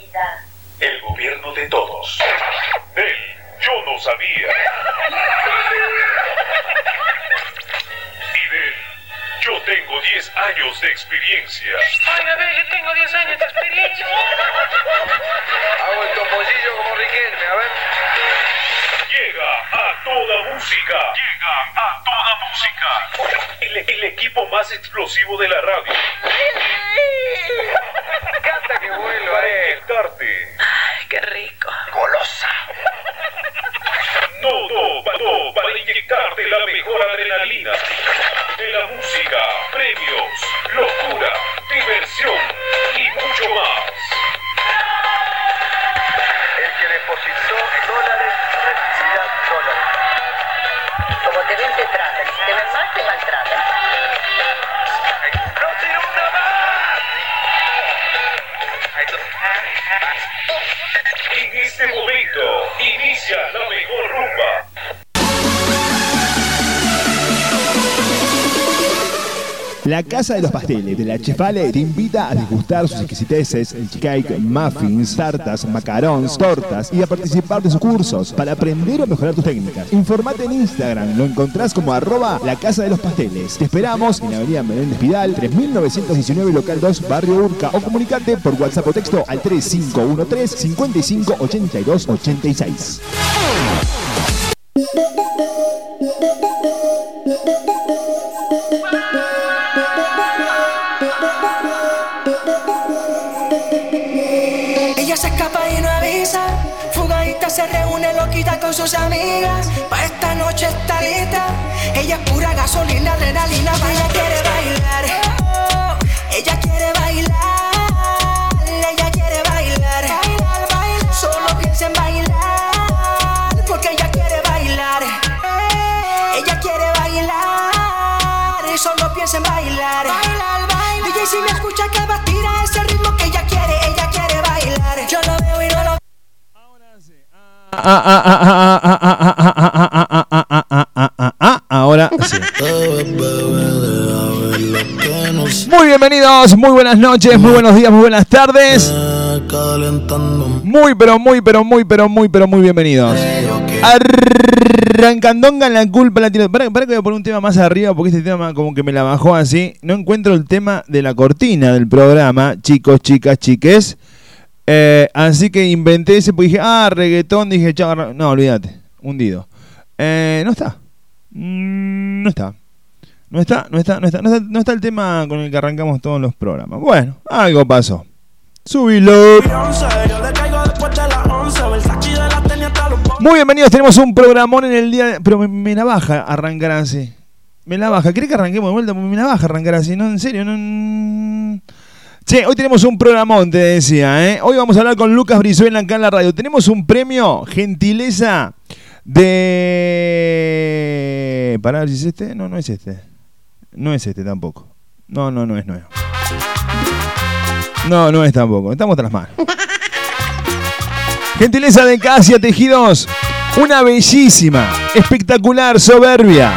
vida. El gobierno de todos. Él, yo no sabía. Y de él, yo tengo 10 años de experiencia. Ay, a ver, yo tengo 10 años de experiencia. Hago el topollillo como Riquelme, a ver. Llega a toda música. Llega a toda música. El, el equipo más explosivo de la radio. Vuelva Para él. inyectarte. Ay, qué rico. Golosa. Todo, todo para inyectarte la mejor adrenalina. De la música, premios, locura, diversión y mucho más. La Casa de los Pasteles de la Chefale te invita a degustar sus exquisiteces, el cheesecake, muffins, tartas, macarons, tortas y a participar de sus cursos para aprender o mejorar tus técnicas. Informate en Instagram, lo encontrás como arroba la Casa de los Pasteles. Te esperamos en Avenida Menéndez Vidal, 3919 Local 2, Barrio Urca o comunicate por WhatsApp o texto al 3513 55 82 86. Sus amigas. Pa' esta noche está lista. Ella es pura gasolina, adrenalina. Ella quiere bailar. Ahora sí. Muy bienvenidos, muy buenas noches, muy buenos días, muy buenas tardes. Muy, pero muy, pero muy, pero muy, pero muy bienvenidos. Arrancandonga la culpa la tiro. Para, para que voy a poner un tema más arriba porque este tema como que me la bajó así. No encuentro el tema de la cortina del programa, chicos, chicas, chiques. Eh, así que inventé ese, porque dije, ah, reggaetón, dije, chao, no, olvídate, hundido. Eh, no está. Mm, no está. No está, no está, no está, no está, no está el tema con el que arrancamos todos los programas. Bueno, algo pasó. Subilo. Muy bienvenidos, tenemos un programón en el día de... Pero me, me la baja arrancar así. Me la baja. ¿Cree que arranquemos de vuelta? Me la baja arrancar así. No, en serio, no... Che, hoy tenemos un programón, te decía, ¿eh? Hoy vamos a hablar con Lucas Brizuela acá en la radio. Tenemos un premio, gentileza de... Para ver si es este. No, no es este. No es este tampoco. No, no, no es nuevo. No, no es tampoco. Estamos tras manos. Gentileza de Casia Tejidos. Una bellísima, espectacular, soberbia,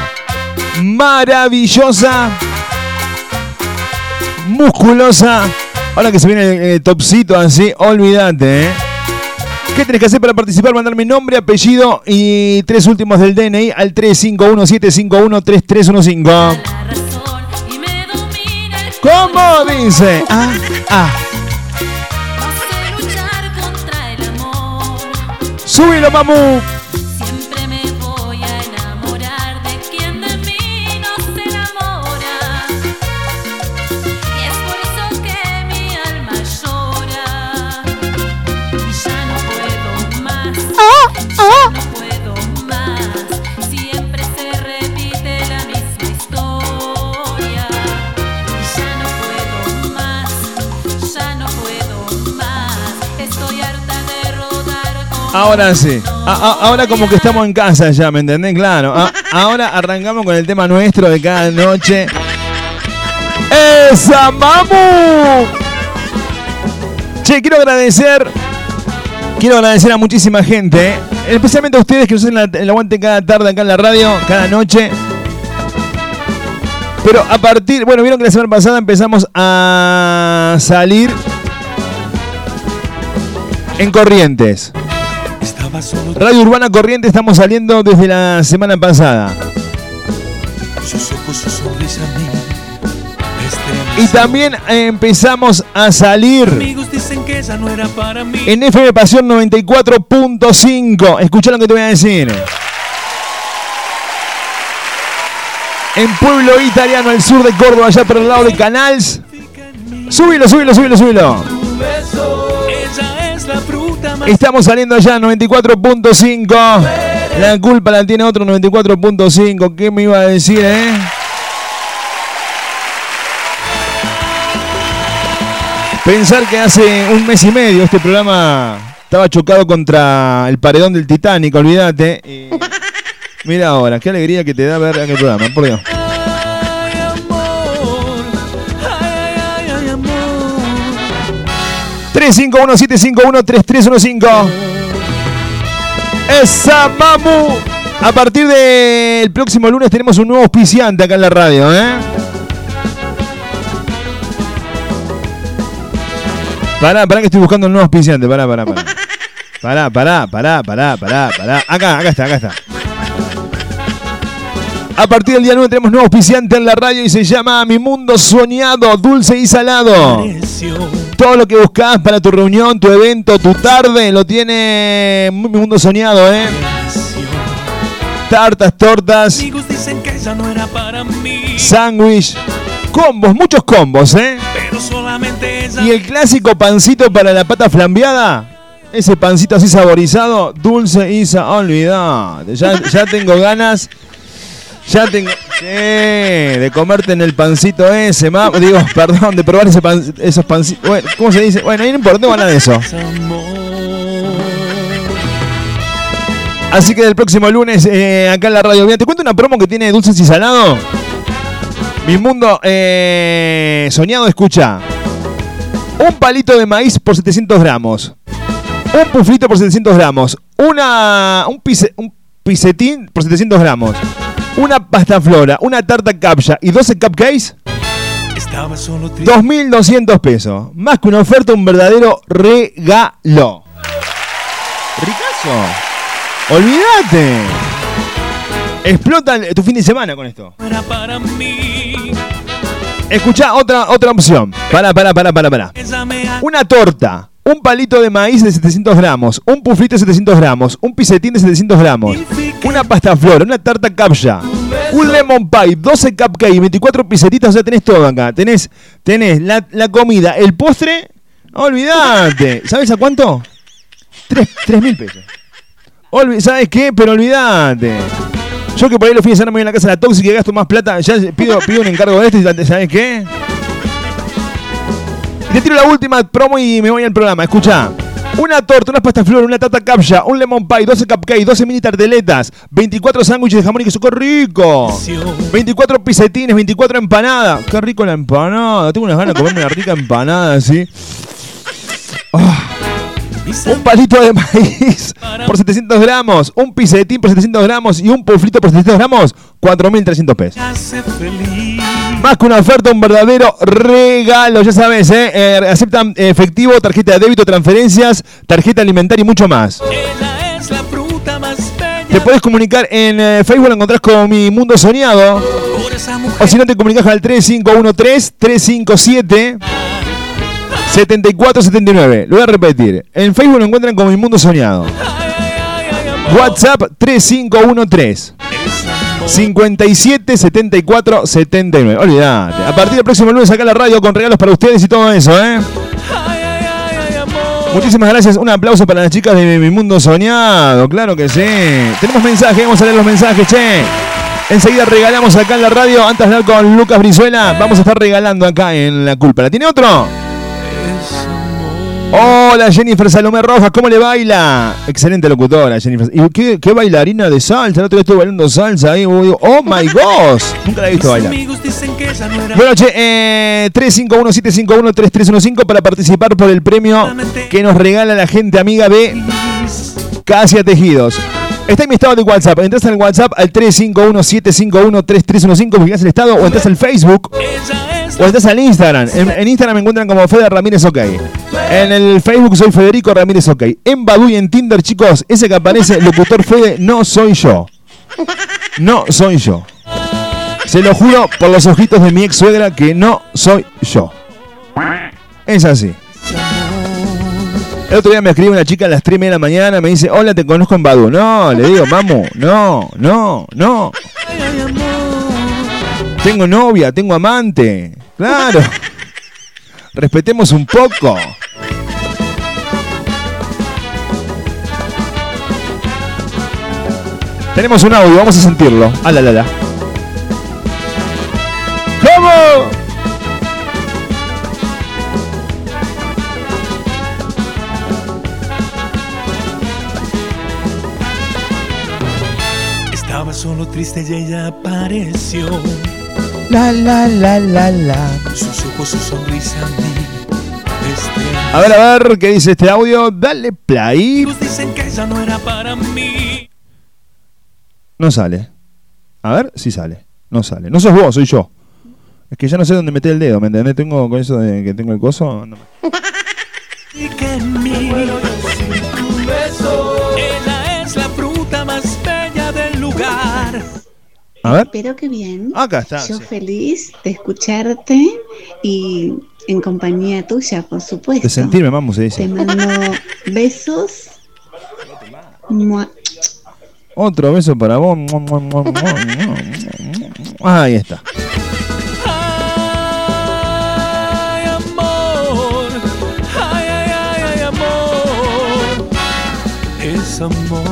maravillosa, musculosa. Ahora que se viene el, el topcito así, olvídate, ¿eh? ¿Qué tenés que hacer para participar? Mandarme nombre, apellido y tres últimos del DNI al 351-751-3315. ¿Cómo dice? Ah, ah. Súbilo, mamú. Ahora sí. Ahora como que estamos en casa ya, ¿me entendés? Claro. Ahora arrancamos con el tema nuestro de cada noche. ¡Esa mamu! Che, quiero agradecer. Quiero agradecer a muchísima gente, ¿eh? especialmente a ustedes que la- el aguante cada tarde acá en la radio, cada noche. Pero a partir, bueno, vieron que la semana pasada empezamos a salir en Corrientes. Radio Urbana Corrientes estamos saliendo desde la semana pasada. sus ojos, su sonrisa a mí. Y también empezamos a salir en FM Pasión 94.5. Escucha lo que te voy a decir. En Pueblo Italiano, al sur de Córdoba, allá por el lado de Canals. Súbilo, súbilo, súbilo, súbilo. Estamos saliendo allá 94.5. La culpa la tiene otro 94.5. ¿Qué me iba a decir, eh? Pensar que hace un mes y medio este programa estaba chocado contra el paredón del Titanic, olvídate. Y Mira ahora, qué alegría que te da ver aquel programa, por Dios. 351-751-3315. Esa mamu. A partir del próximo lunes tenemos un nuevo auspiciante acá en la radio, ¿eh? Pará, pará que estoy buscando un nuevo auspiciante. Pará, pará, pará. Pará, pará, pará, pará, pará, pará. Acá, acá está, acá está. A partir del día 9 tenemos nuevo auspiciante en la radio y se llama Mi Mundo Soñado, Dulce y Salado. Todo lo que buscas para tu reunión, tu evento, tu tarde, lo tiene Mi Mundo Soñado, ¿eh? Tartas, tortas, sándwich, combos, muchos combos, ¿eh? Y el clásico pancito para la pata flambeada. Ese pancito así saborizado, dulce y sa... Olvidate. Ya, ya tengo ganas. Ya tengo. Sí, de comerte en el pancito ese, ma- Digo, perdón, de probar ese pan- esos pancitos. ¿cómo se dice? Bueno, ahí no importa, nada de eso. Así que del próximo lunes, eh, acá en la radio. Te cuento una promo que tiene dulces y salado. Mi mundo eh, soñado, escucha. Un palito de maíz por 700 gramos. Un puflito por 700 gramos. Una, un, pise- un pisetín por 700 gramos. Una pasta flora, una tarta capcha y 12 cupcakes. Estaba solo triste. 2.200 pesos. Más que una oferta, un verdadero regalo. Ricazo. Olvídate. Explota tu fin de semana con esto. Escucha otra, otra opción. Para, para, para, para, para. Una torta, un palito de maíz de 700 gramos, un puflito de 700 gramos, un pisetín de 700 gramos, una pasta flor, una tarta capcha, un lemon pie, 12 cupcakes, 24 pisetitas, o sea, tenés todo acá. Tenés, tenés la, comida, el postre, olvídate. ¿Sabes a cuánto? 3 mil pesos. Olvi- ¿Sabes qué? Pero olvídate. Yo que por ahí los fines de semana me voy a la casa de la tóxica y gasto más plata, ya pido, pido un encargo de este y ¿sabes qué? Te tiro la última promo y me voy al programa. Escucha. Una torta, una pasta flor, una tata capcha, un lemon pie, 12 cupcakes, 12 mini tarteletas, 24 sándwiches de jamón y queso, ¡qué rico! 24 pisetines, 24 empanadas. ¡Qué rico la empanada! Tengo unas ganas de comerme una rica empanada así. Ah. Un palito de maíz por 700 gramos, un pisetín por 700 gramos y un puflito por 700 gramos, 4.300 pesos. Más que una oferta, un verdadero regalo, ya sabes, ¿eh? Eh, aceptan efectivo, tarjeta de débito, transferencias, tarjeta alimentaria y mucho más. Ella es la fruta más bella. Te puedes comunicar en eh, Facebook, lo encontrás como Mi Mundo Soñado. O si no, te comunicas al 3513-357. 7479. Lo voy a repetir. En Facebook lo encuentran como Mi Mundo Soñado. WhatsApp 3513 57 74 79. Olvídate. A partir del próximo lunes acá en la radio con regalos para ustedes y todo eso, ¿eh? Muchísimas gracias. Un aplauso para las chicas de Mi Mundo Soñado. Claro que sí. Tenemos mensajes. Vamos a leer los mensajes, che. Enseguida regalamos acá en la radio. Antes de hablar con Lucas Brizuela, vamos a estar regalando acá en La Culpa. ¿La tiene otro? Hola Jennifer Salomé Rojas, ¿cómo le baila? Excelente locutora Jennifer. ¿Y qué, qué bailarina de salsa? El otro día estuve bailando salsa ahí. Oh my gosh. Nunca la he visto bailar. No era Bueno, che, eh, 351-751-3315 para participar por el premio que nos regala la gente amiga de Casia Tejidos. Está en mi estado de WhatsApp. Entras al WhatsApp al 351-751-3315, fijás el estado, o entras al Facebook. Ella es O estás al Instagram. En, en Instagram me encuentran como Fede Ramírez OK. En el Facebook soy Federico Ramírez OK. En Badu y en Tinder, chicos, ese que aparece, locutor Fede, no soy yo. No soy yo. Se lo juro por los ojitos de mi ex suegra que no soy yo. Es así. El otro día me escribe una chica a las 3 y media de la mañana, me dice, hola, te conozco en Badu. No, le digo, mamu, no, no, no. Tengo novia, tengo amante. Claro. Respetemos un poco. Tenemos un audio, vamos a sentirlo. Ah, la, la, la. ¿Cómo? Estaba solo triste y ella apareció. La, la, la, la, la. Sus ojos, su sonrisa a. Este A ver, a ver, ¿qué dice este audio? Dale play. Amigos dicen que ella no era para mí. No sale. A ver si sale. No sale. No sos vos, soy yo. Es que ya no sé dónde meter el dedo, ¿me entendés? Tengo con eso de que tengo el coso. no me- A ver. Pero qué bien. Acá está. Yo sí. feliz de escucharte y en compañía tuya, por supuesto. De sentirme, mamu, se Te dice. mando besos. Mua. Otro beso para vos. Ahí está. Ay, amor. Ay, ay, ay, ay, amor. Es amor.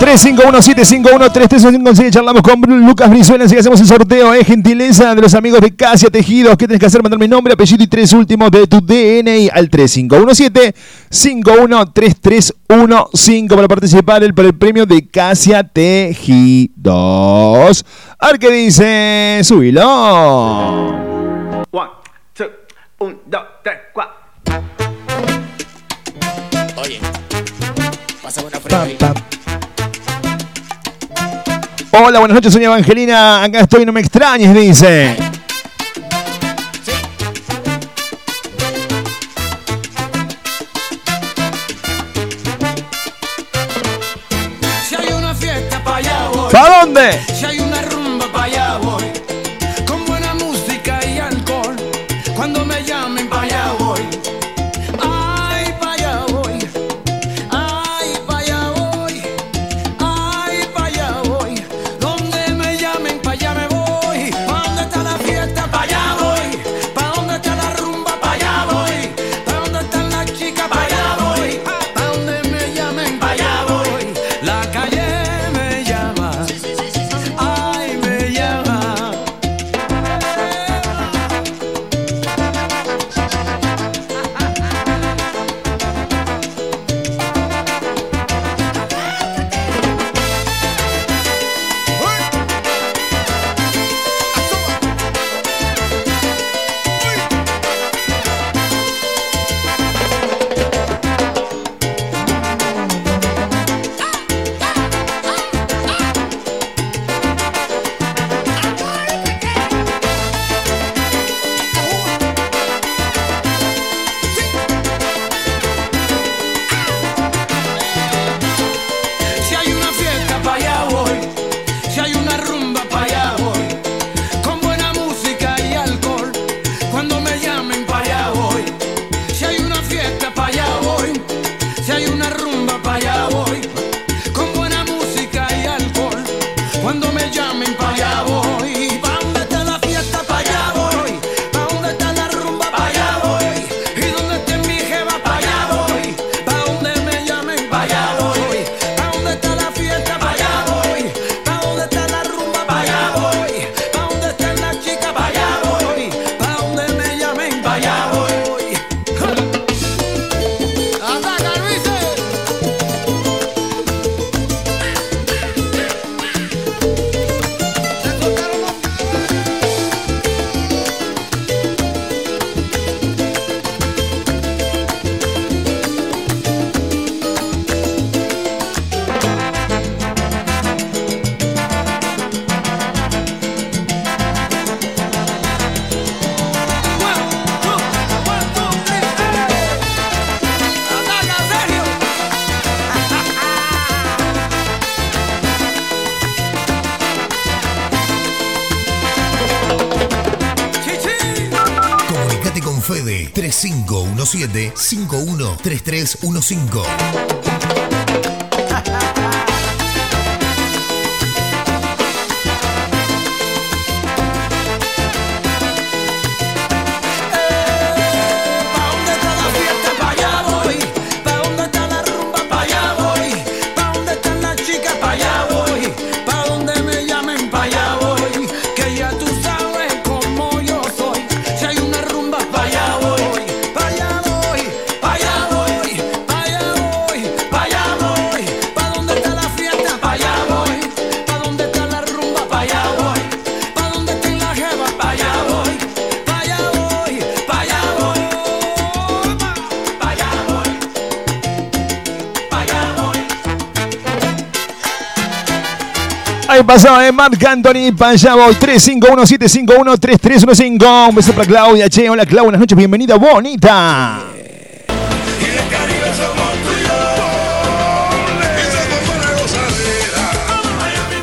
351-751-3355 charlamos con Lucas Brizuela, así que hacemos el sorteo, es gentileza de los amigos de Casia Tejidos. ¿Qué tenés que hacer? Mandarme nombre, apellido y tres últimos de tu DNI al 3517-513315 para participar el- por el premio de Casia Tejidos. A ver qué dice, subilo. One, two, un, dos, tres, cuatro. Oye, pásame una fría. Hola, buenas noches, soy Evangelina. Acá estoy, no me extrañes, dice. Si hay una fiesta pa' allá voy. ¿Para dónde? Si hay 3517-513315. Pasaba, eh, Marc Anthony, voy, 351-751-3315. Un beso para Claudia, che, hola Claudia, buenas noches, bienvenida, bonita.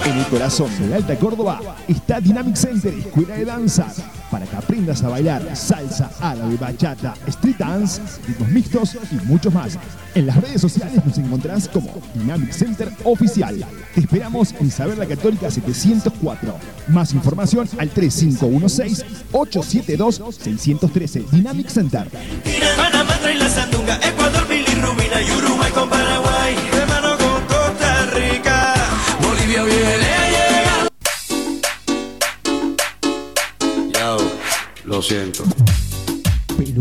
En el corazón de Alta Córdoba está Dynamic Center, escuela de danza, para que aprendas a bailar salsa, árabe, bachata, street dance, ritmos mixtos y muchos más. En las redes sociales nos encontrás como Dynamic Center Oficial. Te esperamos en Isabel la Católica 704. Más información al 3516-872-613. Dynamic Center. Panamá trae la sandunga, Ecuador, bilirrubina y Uruguay con Paraguay. Hermano con Costa Rica, Bolivia viene a llegar. Yao, lo siento.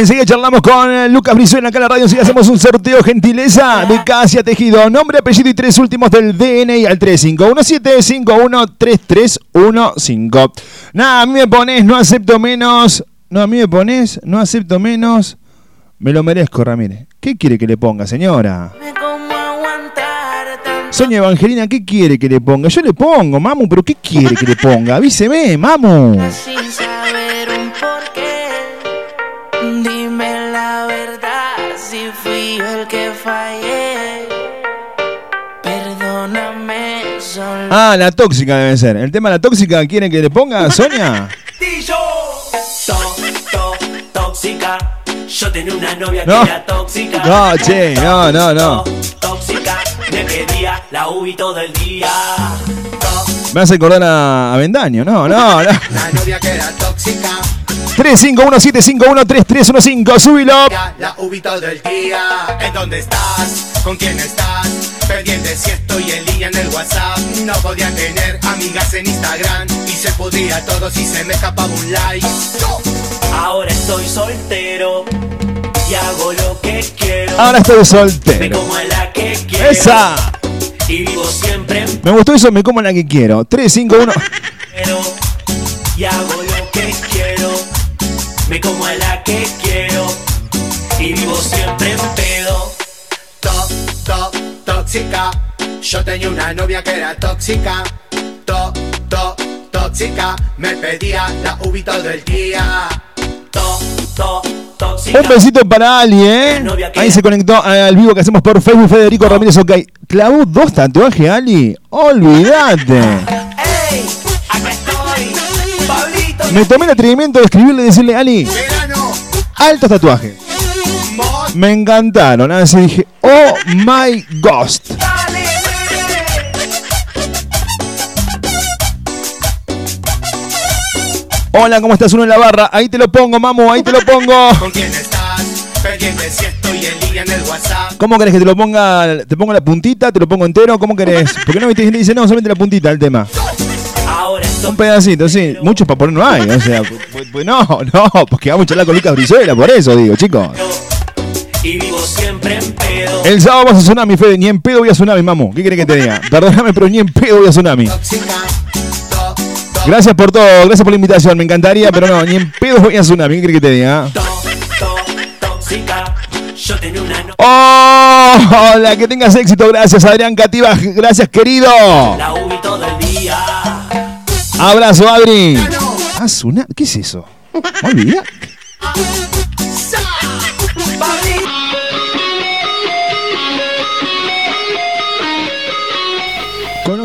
Enseguida charlamos con eh, Lucas Brizuela acá en la radio. Si hacemos un sorteo gentileza de Casia Tejido. Nombre, apellido y tres últimos del DNI al 3517-513315. Nada, a mí me pones, no acepto menos. No, a mí me pones, no acepto menos. Me lo merezco, Ramírez. ¿Qué quiere que le ponga, señora? Sonia Evangelina, ¿qué quiere que le ponga? Yo le pongo, mamu, pero ¿qué quiere que le ponga? Avíseme, mamu. Sin saber Ah, la tóxica debe ser. El tema de la tóxica, ¿quiere que le ponga, Sonia? Tóxica. Yo tenía una novia No. que era tóxica. No, che, no, no, no. Tóxica, me pedía la UBI todo el día. Me hace acordar a, Bendaño. No, no, no. La novia que era tóxica. 351-751-3315, súbilo. La UBI todo el día. ¿En dónde estás? ¿Con quién estás? Pendiente si estoy en línea en el WhatsApp. No podía tener amigas en Instagram. Y se podría todo si se me escapaba un like. Ahora estoy soltero. Y hago lo que quiero. Ahora estoy Me soltero. como a la que quiero. Esa. Y vivo siempre en Me gustó eso, me como la que quiero. 351. pero. Y hago lo que quiero. Me como a la tóxica. Yo tenía una novia que era tóxica. To, to, tóxica. Me pedía la UBI todo el día. To, to, tóxica. Un besito para Ali, ¿eh? Ahí se conectó al vivo que hacemos por Facebook Federico Ramírez OK. ¿Clavó dos tatuajes, Ali? Olvídate. Pablito. Me tomé el atrevimiento de escribirle y decirle, Ali, altos tatuajes. Me encantaron. Así dije, oh my ghost. Hola, ¿cómo estás? Uno en la barra. Ahí te lo pongo, mamu, ahí te lo pongo. ¿Con quién estás? Si estoy en línea en el WhatsApp. ¿Cómo querés que te lo ponga? ¿Te pongo la puntita? ¿Te lo pongo entero? ¿Cómo querés? ¿Por qué no viste gente dice, no, solamente la puntita del tema? Ahora Un pedacito, sí. Muchos para poner no hay. O sea, pues, pues no, no, porque vamos a charlar con Lucas Brizuela, por eso digo, chicos. Y vivo siempre en pedo. El sábado vas a Tsunami, Fede. Ni en pedo voy a Tsunami, mamu. ¿Qué querés que te diga? Perdóname, pero ni en pedo voy a Tsunami. Gracias por todo, gracias por la invitación. Me encantaría, pero no, ni en pedo voy a una. ¿Qué crees que tenía ¡Oh! Hola, que tengas éxito. Gracias, Adrián Cativa. Gracias, querido. La todo el día. Abrazo, Adri. Una. ¿Qué es eso? ¿Me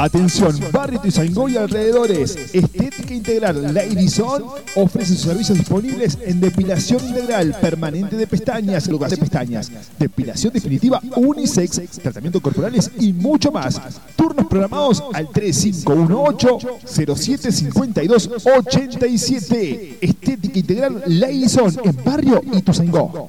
Atención, Barrio Tizangó y alrededores. Estética Integral Lady-Son ofrece sus servicios disponibles en depilación integral permanente de pestañas, lugar de pestañas, depilación definitiva unisex, tratamientos corporales y mucho más. Turnos programados al 3518-0752-87. Estética Integral Lady-Son en Barrio Ituzaingó.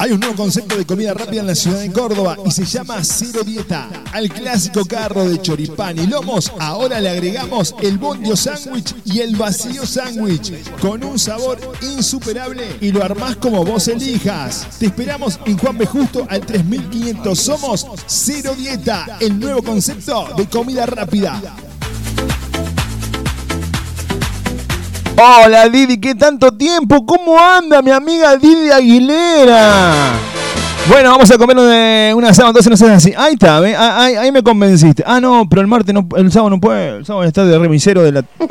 Hay un nuevo concepto de comida rápida en la ciudad de Córdoba y se llama Cero Dieta. Al clásico carro de choripán y lomos, ahora le agregamos el bondio sándwich y el vacío sándwich, con un sabor insuperable y lo armás como vos elijas. Te esperamos en Juan B. Justo al 3500. Somos Cero Dieta, el nuevo concepto de comida rápida. Hola Didi, ¿qué tanto tiempo? ¿Cómo anda mi amiga Didi Aguilera? Bueno, vamos a comer una, sábado, entonces no seas así. Ahí está, ¿ve? Ah, Ahí, ahí me convenciste. Ah, no, pero el martes no, el sábado no puede. El sábado está de remisero de la.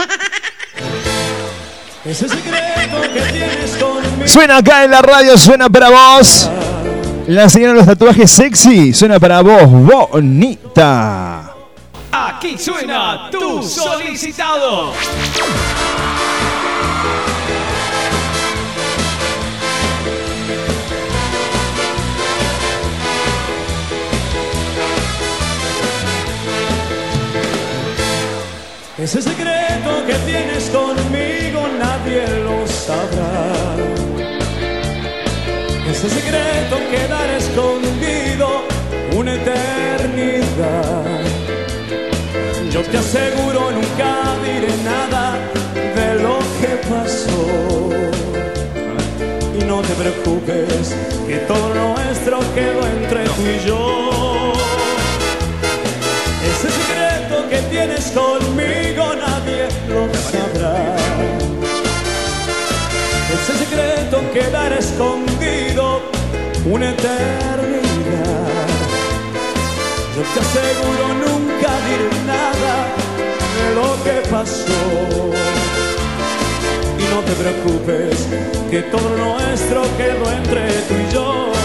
Ese secreto que tienes conmigo. Suena acá en la radio, suena para vos. La señora de los tatuajes sexy, suena para vos, bonita. Aquí suena tu solicitado. Ese secreto que tienes conmigo nadie lo sabrá. Ese secreto quedará escondido una eternidad. Yo te aseguro nunca diré nada de lo que pasó. Y no te preocupes que todo nuestro quedó entre tú y yo. Que tienes conmigo nadie lo sabrá. Ese secreto quedará escondido una eternidad. Yo te aseguro nunca diré nada de lo que pasó. Y no te preocupes que todo nuestro quedó entre tú y yo.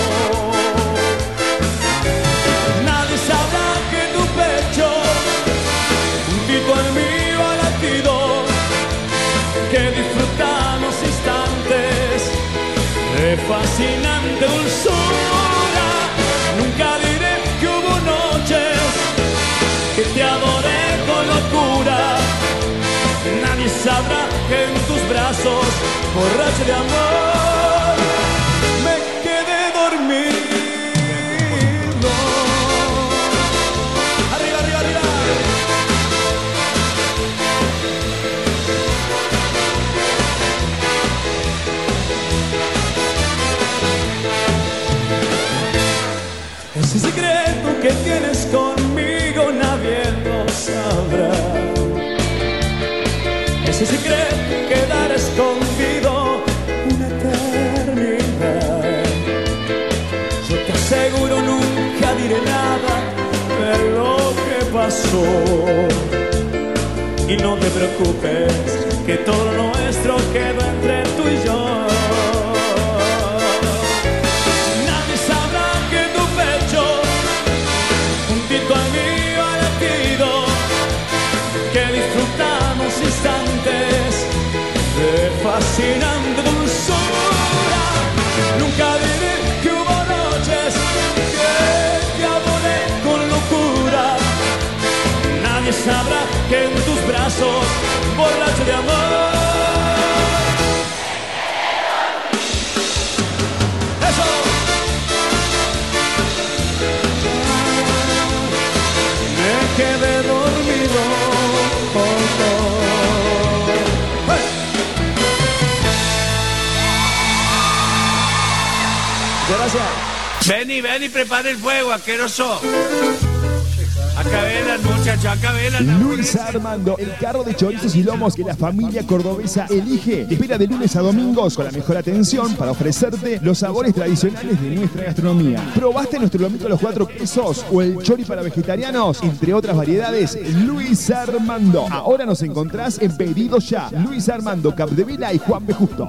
Fascinante dulzura. Nunca diré que hubo noches que te adoré con locura. Nadie sabrá que en tus brazos, borracho de amor, que tienes conmigo nadie lo sabrá. Ese secreto quedará escondido una eternidad. Yo te aseguro nunca diré nada de lo que pasó. Y no te preocupes, que todo nuestro quedó entre fascinante dulzura. Nunca diré que hubo noches que te adoré con locura. Nadie sabrá que en tus brazos, borracho de amor. Ven y ven y prepara el fuego, asqueroso. Acá velan, muchachos, acá velan. Luis Armando, el carro de chorizos y lomos que la familia cordobesa elige. Espera de lunes a domingos con la mejor atención para ofrecerte los sabores tradicionales de nuestra gastronomía. ¿Probaste nuestro lomito a los cuatro quesos o el chori para vegetarianos? Entre otras variedades, Luis Armando. Ahora nos encontrás en Pedido Ya. Luis Armando, Capdevila y Juan B. Justo.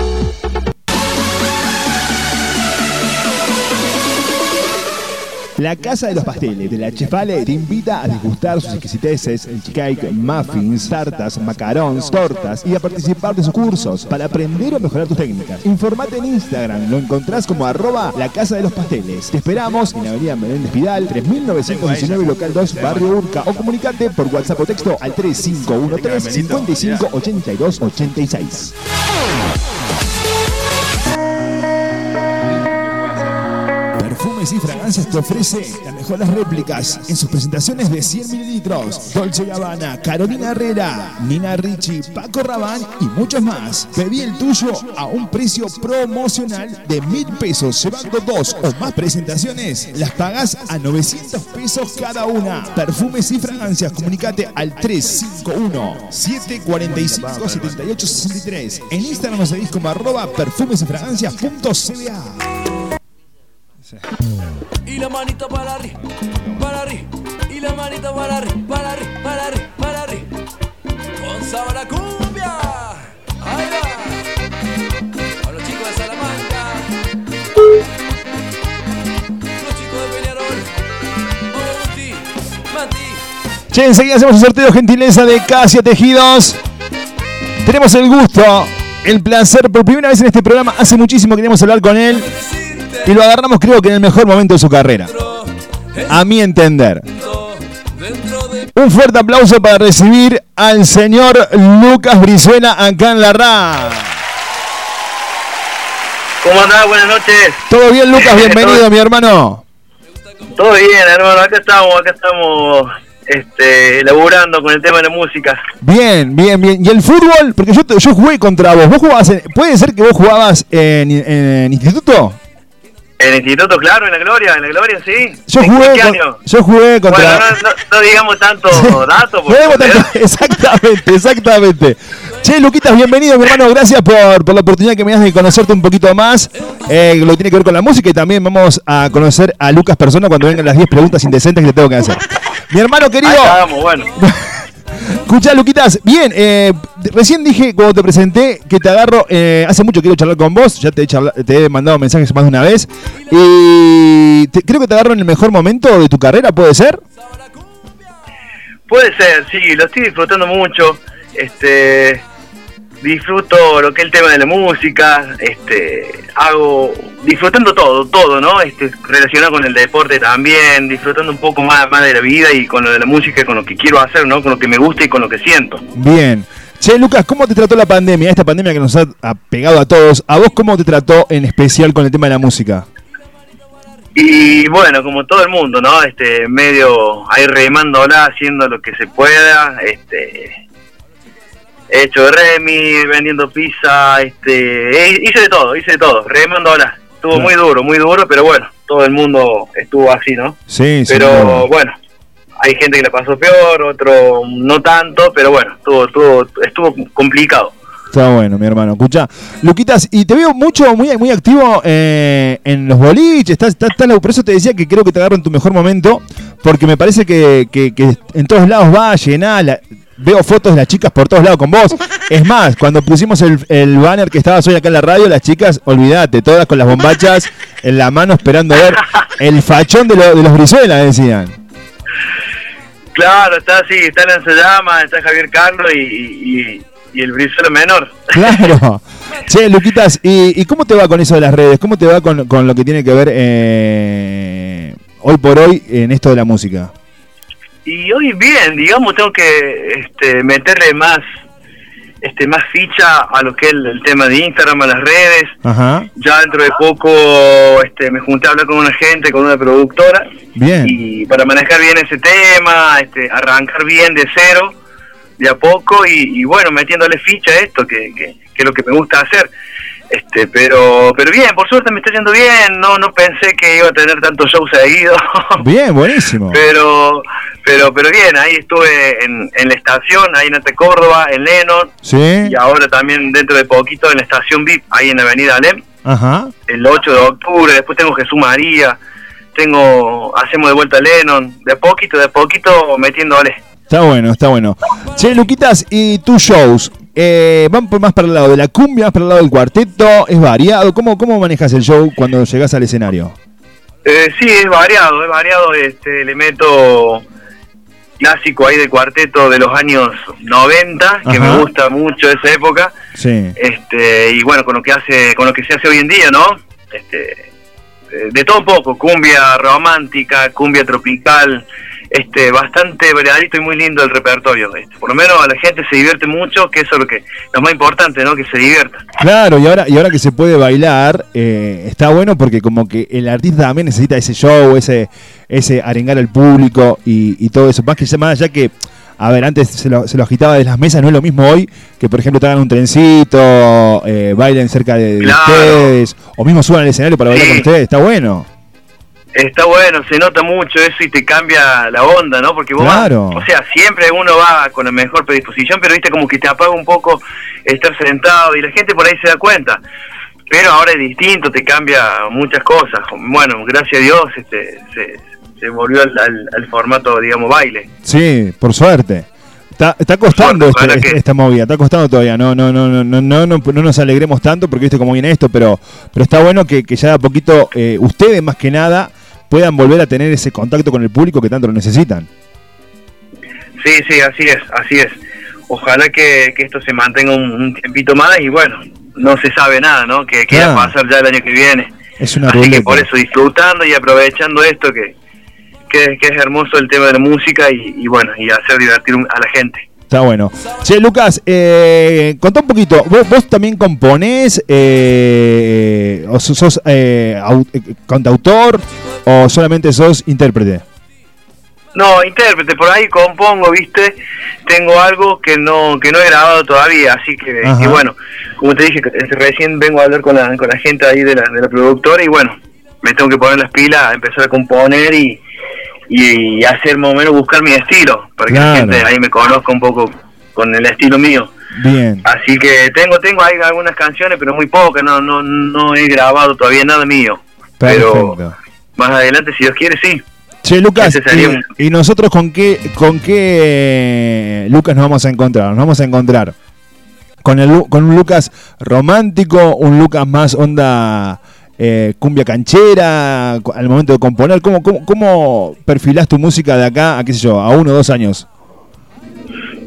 La Casa de los Pasteles de la Chefale te invita a degustar sus exquisiteces, cheesecake, muffins, tartas, macarons, tortas y a participar de sus cursos para aprender o mejorar tus técnicas. Informate en Instagram, lo encontrás como arroba la Casa de los Pasteles. Te esperamos en Avenida Menéndez Pidal, 3919 local 2, Barrio Urca o comunicate por WhatsApp o texto al 3513 55 82 86. Perfumes y Fragancias te ofrece las mejores réplicas en sus presentaciones de 100 mililitros. Dolce Gabbana, Carolina Herrera, Nina Ricci, Paco Rabanne y muchos más. Pedí el tuyo a un precio promocional de mil pesos. Llevando dos o más presentaciones, las pagas a 900 pesos cada una. Perfumes y Fragancias, comunicate al 351-745-7863. En Instagram nos seguís como arroba perfumesyfragancias.cba. Y la manita para arriba, para arriba. Y la manita para arriba, para arriba, para arriba, para arriba. Con sabor a cumbia. Ahí va. A los chicos de Salamanca. Los chicos de Peñarol. Ogusti, Mati. Che, enseguida hacemos un sorteo gentileza de Casia Tejidos. Tenemos el gusto, el placer, por primera vez en este programa, hace muchísimo queríamos hablar con él y lo agarramos creo que en el mejor momento de su carrera. A mi entender. Un fuerte aplauso para recibir al señor Lucas Brizuela acá en la RA. ¿Cómo andás? Buenas noches. ¿Todo bien, Lucas? Bienvenido, mi hermano. Todo bien, hermano. Acá estamos, acá estamos este, laburando con el tema de la música. Bien, bien, bien. ¿Y el fútbol? Porque yo, yo jugué contra vos. ¿Vos jugabas en- ¿Puede ser que vos jugabas en, en instituto? En el instituto, claro, en la Gloria, en la Gloria, sí. Yo ¿En jugué, qué con- año? yo jugué contra... Bueno, no, no- no digamos tanto. No debo tanto- exactamente, exactamente. Che, Luquitas, bienvenido, mi hermano. Gracias por, por la oportunidad que me das de conocerte un poquito más. eh, lo que tiene que ver con la música y también vamos a conocer a Lucas Persona cuando vengan las 10 preguntas indecentes que le tengo que hacer. Mi hermano querido. Vamos, bueno. Escucha, Luquitas, bien, eh, recién dije cuando te presenté que te agarro, eh, hace mucho quiero charlar con vos, ya te he, te mandado mensajes más de una vez, y te- creo que te agarro en el mejor momento de tu carrera, ¿puede ser? Puede ser, sí, lo estoy disfrutando mucho. Este, disfruto lo que es el tema de la música, este, hago, disfrutando todo, todo, ¿no? Este, relacionado con el deporte también, disfrutando un poco más, más de la vida y con lo de la música, con lo que quiero hacer, ¿no? Con lo que me gusta y con lo que siento. Bien. Che, Lucas, ¿cómo te trató la pandemia? Esta pandemia que nos ha, pegado a todos. ¿A vos cómo te trató en especial con el tema de la música? Y bueno, como todo el mundo, ¿no? Este, medio ahí remándola, haciendo lo que se pueda, este, he hecho remi, vendiendo pizza, este, he- hice de todo, hice de todo, remándola. Estuvo muy duro, muy duro, pero bueno, todo el mundo estuvo así, ¿no? Sí, sí. Pero bueno, hay gente que le pasó peor, otro no tanto, pero bueno, estuvo, estuvo, estuvo complicado. Está bueno, mi hermano. Escucha, Luquitas, y te veo mucho, muy, muy activo eh, en los boliches. Estás, estás, estás- por eso te decía que creo que te agarro en tu mejor momento, porque me parece que, que- que en todos lados va a llenar. la- veo fotos de las chicas por todos lados con vos. Es más, cuando pusimos el, el banner que estabas hoy acá en la radio, las chicas, olvídate, todas con las bombachas en la mano esperando a ver el fachón de, lo- de los Brizuela, decían. Claro, está así, está Nancy Llama, está Javier Carlos y, y, y- y el Brizuela menor. Claro. Che, Luquitas, ¿y, y cómo te va con eso de las redes? ¿Cómo te va con, con lo que tiene que ver eh, hoy por hoy en esto de la música? Y hoy bien, digamos, tengo que este, meterle más este más ficha a lo que es el, el tema de Instagram, a las redes. Ajá. Ya dentro de poco este, me junté a hablar con una gente, con una productora, Bien. y para manejar bien ese tema, este, arrancar bien de cero, de a poco, y, y bueno, metiéndole ficha a esto, que, que, que es lo que me gusta hacer. Este, pero pero bien, por suerte me está yendo bien, no no pensé que iba a tener tantos shows seguidos. Bien, buenísimo. pero pero pero bien ahí estuve en, en la estación ahí en Ante Córdoba en Lennon Sí. y ahora también dentro de poquito en la estación VIP ahí en Avenida Alem Ajá. el 8 de octubre después tengo Jesús María tengo hacemos de vuelta a Lennon de a poquito de a poquito metiéndole Está bueno, está bueno. Che, Luquitas, ¿y tus shows? Eh, ¿Van por más para el lado de la cumbia, más para el lado del cuarteto? ¿Es variado? ¿Cómo, cómo manejas el show cuando llegas al escenario? Eh, sí, es variado, es variado. Este elemento clásico ahí del cuarteto de los años 90, que Ajá. me gusta mucho esa época. Sí. Este y bueno, con lo que hace, con lo que se hace hoy en día, ¿no? Este, eh, de todo un poco, cumbia romántica, cumbia tropical, este, bastante variadito y muy lindo el repertorio. este. Por lo menos a la gente se divierte mucho, que eso es lo que lo más importante, ¿no? Que se divierta. Claro, y ahora, y ahora que se puede bailar, eh, está bueno porque como que el artista también necesita ese show, ese, ese arengar al público y, y todo eso. Más que más allá que, a ver, antes se lo, se lo agitaba de las mesas, no es lo mismo hoy que, por ejemplo, te hagan un trencito, eh, bailen cerca de, de Claro. ustedes, o mismo suban al escenario para bailar Sí. con ustedes, está bueno. Está bueno, se nota mucho eso y te cambia la onda, ¿no? Porque vos, Claro. vas- o sea, siempre uno va con la mejor predisposición, pero viste como que te apaga un poco estar sentado y la gente por ahí se da cuenta. Pero ahora es distinto, te cambia muchas cosas. Bueno, gracias a Dios este, se, se volvió al, al- al formato, digamos, baile. Sí, por suerte. Está, está costando suerte, este- que- esta movida, está costando todavía. No, no, no, no, no, no, no, no nos alegremos tanto porque viste cómo viene esto, pero, pero está bueno que, que ya de a poquito eh, ustedes más que nada puedan volver a tener ese contacto con el público que tanto lo necesitan. Sí, sí, así es, así es. Ojalá que, que esto se mantenga un, un tiempito más y bueno, no se sabe nada, ¿no? Que, que va a Claro. pasar ya el año que viene. Es una Así que por eso disfrutando y aprovechando esto que, que, que es hermoso el tema de la música y, y bueno, y hacer divertir a la gente. Está bueno. Che, Lucas, eh, contá un poquito. ¿Vos, vos también componés? Eh, ¿O sos, sos, eh, au- eh, cantautor? ¿O solamente sos intérprete? No, intérprete, por ahí compongo, viste, tengo algo que no que no he grabado todavía, así que, y bueno, como te dije, recién vengo a hablar con la, con la gente ahí de la, de la productora y bueno, me tengo que poner las pilas, empezar a componer y, y, hacer más o menos buscar mi estilo, para que la gente ahí me conozca un poco con el estilo mío. Bien. Así que tengo tengo ahí algunas canciones, pero muy pocas, no no no he grabado todavía nada mío. Pero Perfecto. Más adelante, si Dios quiere, sí. Che, Lucas, un- y, nosotros con qué, con qué Lucas nos vamos a encontrar? Nos vamos a encontrar con, el, con un Lucas romántico, un Lucas más onda eh, cumbia canchera, al momento de componer. ¿Cómo, cómo, ¿Cómo perfilás tu música de acá a, qué sé yo, a uno o dos años?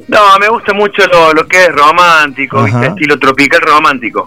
No, me gusta mucho lo, lo que es romántico. ¿viste? estilo tropical romántico.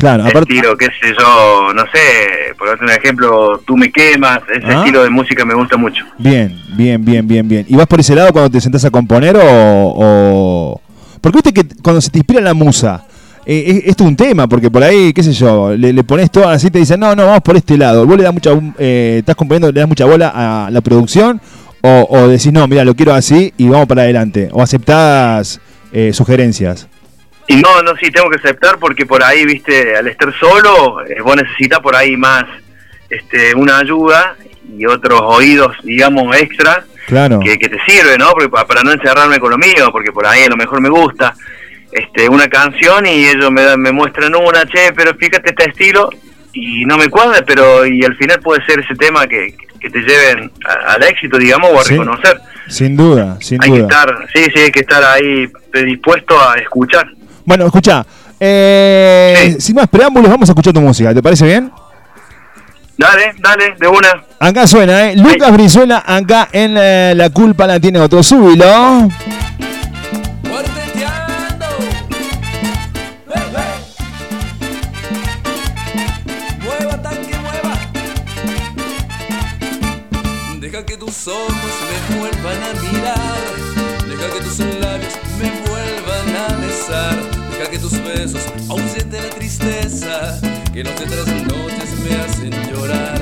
Claro, aparte, Estilo, qué sé yo, no sé, por un ejemplo, Tú me quemas, ese Ah. estilo de música me gusta mucho. bien, bien, bien, bien, bien. ¿Y vas por ese lado cuando te sentás a componer o...? o- Porque viste que cuando se te inspira la musa, eh, es- esto es un tema, porque por ahí, qué sé yo, le, le pones todo así, te dicen, no, no, vamos por este lado. Vos le das mucha, eh, estás componiendo, le das mucha bola a la producción, o, o decís, no, mira, lo quiero así y vamos para adelante. O aceptás eh, sugerencias. Y no, no, sí, tengo que aceptar porque por ahí, viste, al estar solo, eh, vos necesitas por ahí más este, una ayuda y otros oídos, digamos, extra Claro. que, que te sirve, ¿no? Porque, pa- para no encerrarme con lo mío, porque por ahí a lo mejor me gusta este, una canción y ellos me, me muestran una, che, pero fíjate este estilo y no me cuadra, pero y al final puede ser ese tema que, que te lleven a- al éxito, digamos, o a Sí. reconocer. Sin duda, sin Hay que duda. estar, sí, sí, hay que estar ahí predispuesto a escuchar. Bueno, escucha, eh, sin más preámbulos, vamos a escuchar tu música. ¿Te parece bien? Dale, dale, de una. Acá suena, ¿eh? Lucas Brizuela, acá en eh, La Culpa la tiene otro. Súbilo. Mueva tanque, mueva. Deja que tus ojos me vuelvan a mirar. Deja que tus labios me vuelvan a besar. Tus besos ahuyenten la tristeza. Que noche tras noches me hacen llorar.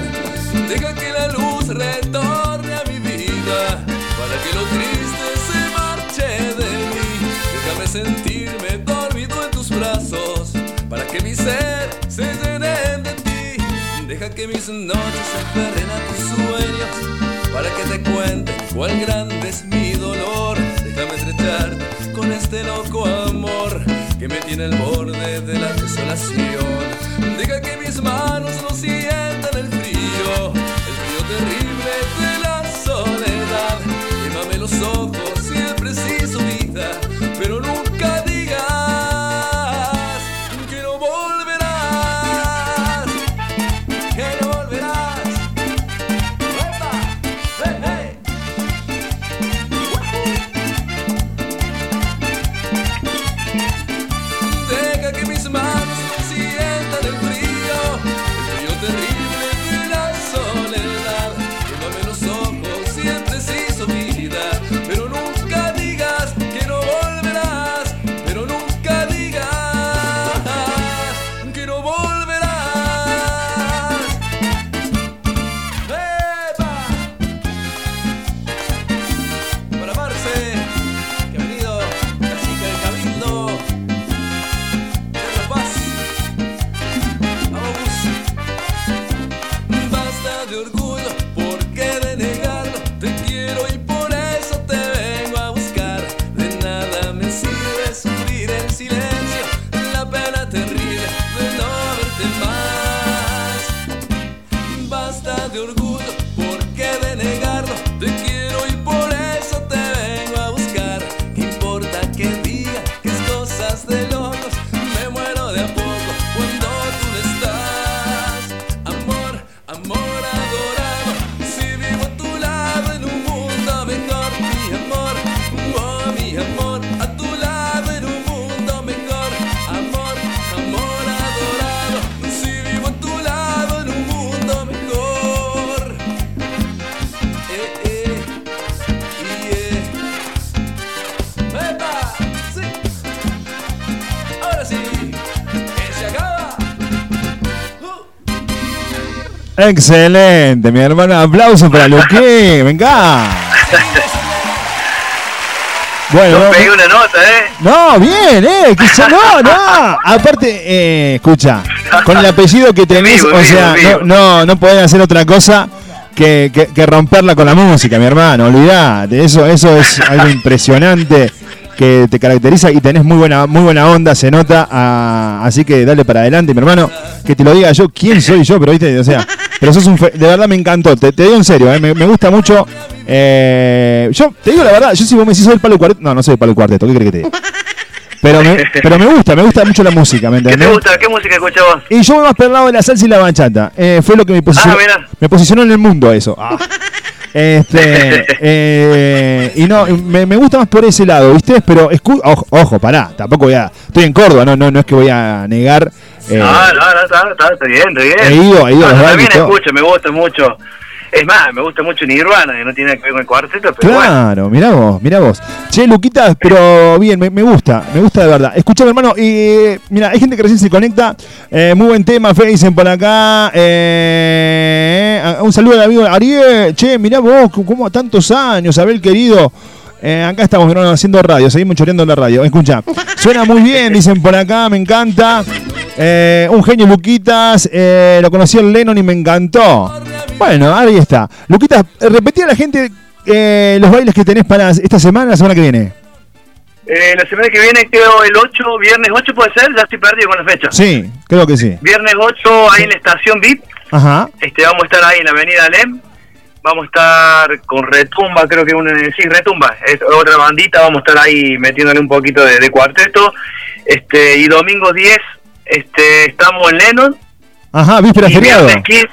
Deja que la luz retorne a mi vida. Para que lo triste se marche de mí. Déjame sentirme dormido en tus brazos. Para que mi ser se llene de ti. Deja que mis noches se aferren a tus sueños. Para que te cuente cuál grande es mi dolor. Déjame estrecharte con este loco amor que me tiene al borde de la desolación. Deja que mis manos no sientan Excelente, mi hermano. Aplauso para Luque. Venga. Bueno, No pegué una nota, ¿eh? no, bien, eh. ya- no, no. Aparte, eh, escucha, con el apellido que tenés, vivo, o vivo, sea, no, no, no podés hacer otra cosa que, que- que romperla con la música, mi hermano. Olvidate. Eso, eso es algo impresionante que te caracteriza y tenés muy buena, muy buena onda, se nota. ah, así que dale para adelante, mi hermano. Que te lo diga yo, quién soy yo, pero viste, o sea, pero sos un fe- de verdad me encantó, te, te digo en serio, eh, me, me gusta mucho. eh, yo te digo la verdad, yo si vos me decís soy el palo cuarteto, no, no soy el palo cuarteto, ¿qué crees que te diga? Pero me, pero me gusta, me gusta mucho la música, ¿me ¿Qué te entendés? gusta? ¿Qué música escuchas vos? Y yo voy más por el lado de la salsa y la bachata. Eh, fue lo que me posicionó, Ah, me posicionó en el mundo eso. Ah. Este, eh, y no, me, me gusta más por ese lado, ¿viste? Pero escu- ojo, ojo, pará, tampoco voy a. Estoy en Córdoba, no, no, no es que voy a negar. eh, no, no, no, está, está, está bien, está bien. He ido, he ido a No, los también escucho, me gusta mucho Es más, me gusta mucho Nirvana, que no tiene nada que ver con el cuarteto, pero bueno. Claro, mirá vos, mirá vos. Che, Luquitas, pero bien, me, me gusta, me gusta de verdad. Escuchame, hermano, y mira, hay gente que recién se conecta. Eh, muy buen tema, Fe, dicen por acá. Eh, un saludo al amigo Ariel. Che, mirá vos, como tantos años, Abel querido. Eh, acá estamos haciendo radio, seguimos choreando en la radio. Escucha, suena muy bien, dicen por acá, me encanta. Eh, un genio Luquitas, eh, lo conocí en Lennon y me encantó. Bueno, ahí está. Luquitas, eh, repetí a la gente eh, los bailes que tenés para esta semana, la semana que viene. Eh, la semana que viene creo el 8, viernes 8 puede ser, ya estoy perdido con la fecha. Sí, creo que sí. Viernes 8 ahí en la estación VIP, Ajá. este, vamos a estar ahí en la avenida Alem, vamos a estar con Retumba, creo que una, sí, Retumba, es otra bandita, vamos a estar ahí metiéndole un poquito de, de cuarteto, este, y domingo 10 este, estamos en Lennon, Ajá, víspera feriado. viernes 15,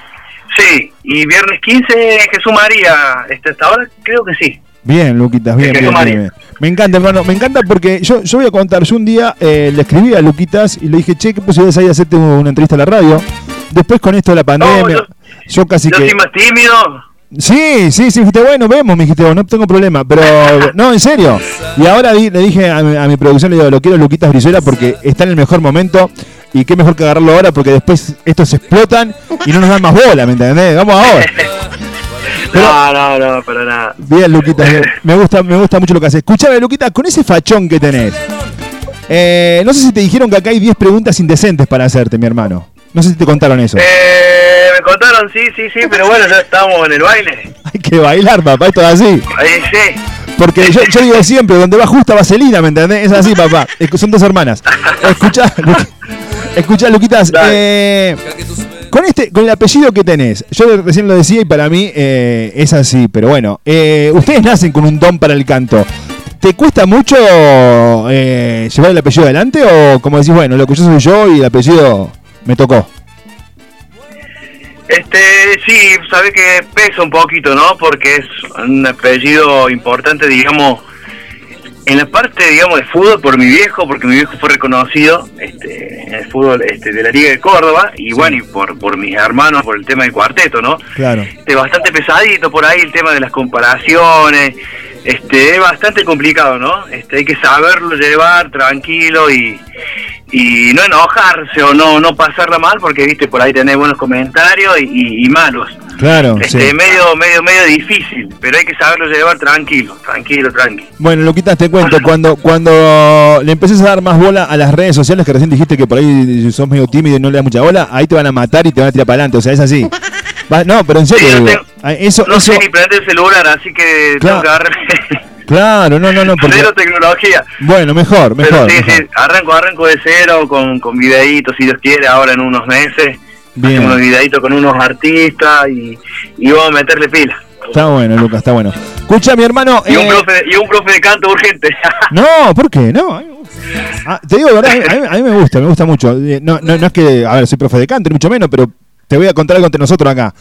sí, y viernes 15 Jesús María, este, hasta ahora creo que sí. Bien, Luquitas, bien, bien, bien. Me encanta, hermano, me encanta porque yo, yo voy a contar, yo un día eh, le escribí a Luquitas y le dije, che, ¿qué posibilidades hay de hacerte una entrevista a la radio? Después con esto de la pandemia, yo, casi Yo que... soy más tímido, Sí, sí, sí, dijiste, bueno, vemos, me dijiste, vos, no tengo problema, pero no, en serio. Y ahora di- le dije a mi, a mi producción, le digo, lo quiero Luquitas Brizuela porque está en el mejor momento y qué mejor que agarrarlo ahora porque después estos explotan y no nos dan más bola, ¿me entendés? Vamos ahora. no, no, no, para nada. Bien, Luquitas, me gusta, me gusta mucho lo que haces. Escuchame, Luquitas, con ese fachón que tenés. eh, no sé si te dijeron que acá hay 10 preguntas indecentes para hacerte, mi hermano. No sé si te contaron eso. Eh, me contaron, sí, sí, sí, pero bueno, ya estamos en el baile. Hay que bailar, papá, esto es así. Ahí sí. Porque yo, yo digo siempre, donde va justa vaselina, ¿me entendés? Es así, papá. Son dos hermanas. Escucha, escucha, Luquitas. eh, con este, con el apellido que tenés, yo recién lo decía y para mí eh, es así, pero bueno, eh, ustedes nacen con un don para el canto. ¿Te cuesta mucho eh, llevar el apellido adelante o como decís, bueno, lo que yo soy yo y el apellido me tocó? Este, sí, sabe que pesa un poquito, ¿no? Porque es un apellido importante, digamos, en la parte, digamos, de fútbol por mi viejo, porque mi viejo fue reconocido este, en el fútbol este, de la Liga de Córdoba, y bueno, y por, por mis hermanos, por el tema del cuarteto, ¿no? Claro. Este, bastante pesadito por ahí el tema de las comparaciones, este, es bastante complicado, ¿no? Este, hay que saberlo llevar tranquilo y, y no enojarse o no no pasarla mal porque viste por ahí tenés buenos comentarios y, y- y malos Claro, este sí. medio medio medio difícil pero hay que saberlo llevar tranquilo tranquilo tranquilo Bueno, Luquitas, te cuento, cuando, cuando le empieces a dar más bola a las redes sociales, que recién dijiste que por ahí sos medio tímido y no le das mucha bola, ahí te van a matar y te van a tirar para adelante, o sea, es así. Va- no, pero en serio, Sí, tengo- ah, eso, no eso, sé ni prender el celular así que Claro. tengo que agarrar claro, no, no, no, porque, cero tecnología bueno, mejor, pero mejor, sí, mejor. sí, arranco arranco de cero con, con videitos si Dios quiere ahora en unos meses Bien. hacemos unos videitos con unos artistas y, y vamos a meterle pila Está bueno, Lucas, está bueno. Escucha, mi hermano, y un eh, profe y un profe de canto urgente no, ¿por qué? No. Ah, te digo, verdad, a mí, a mí me gusta, me gusta mucho. Eh, No, no, no es que, a ver, soy profe de canto, ni mucho menos, pero te voy a contar algo entre nosotros acá.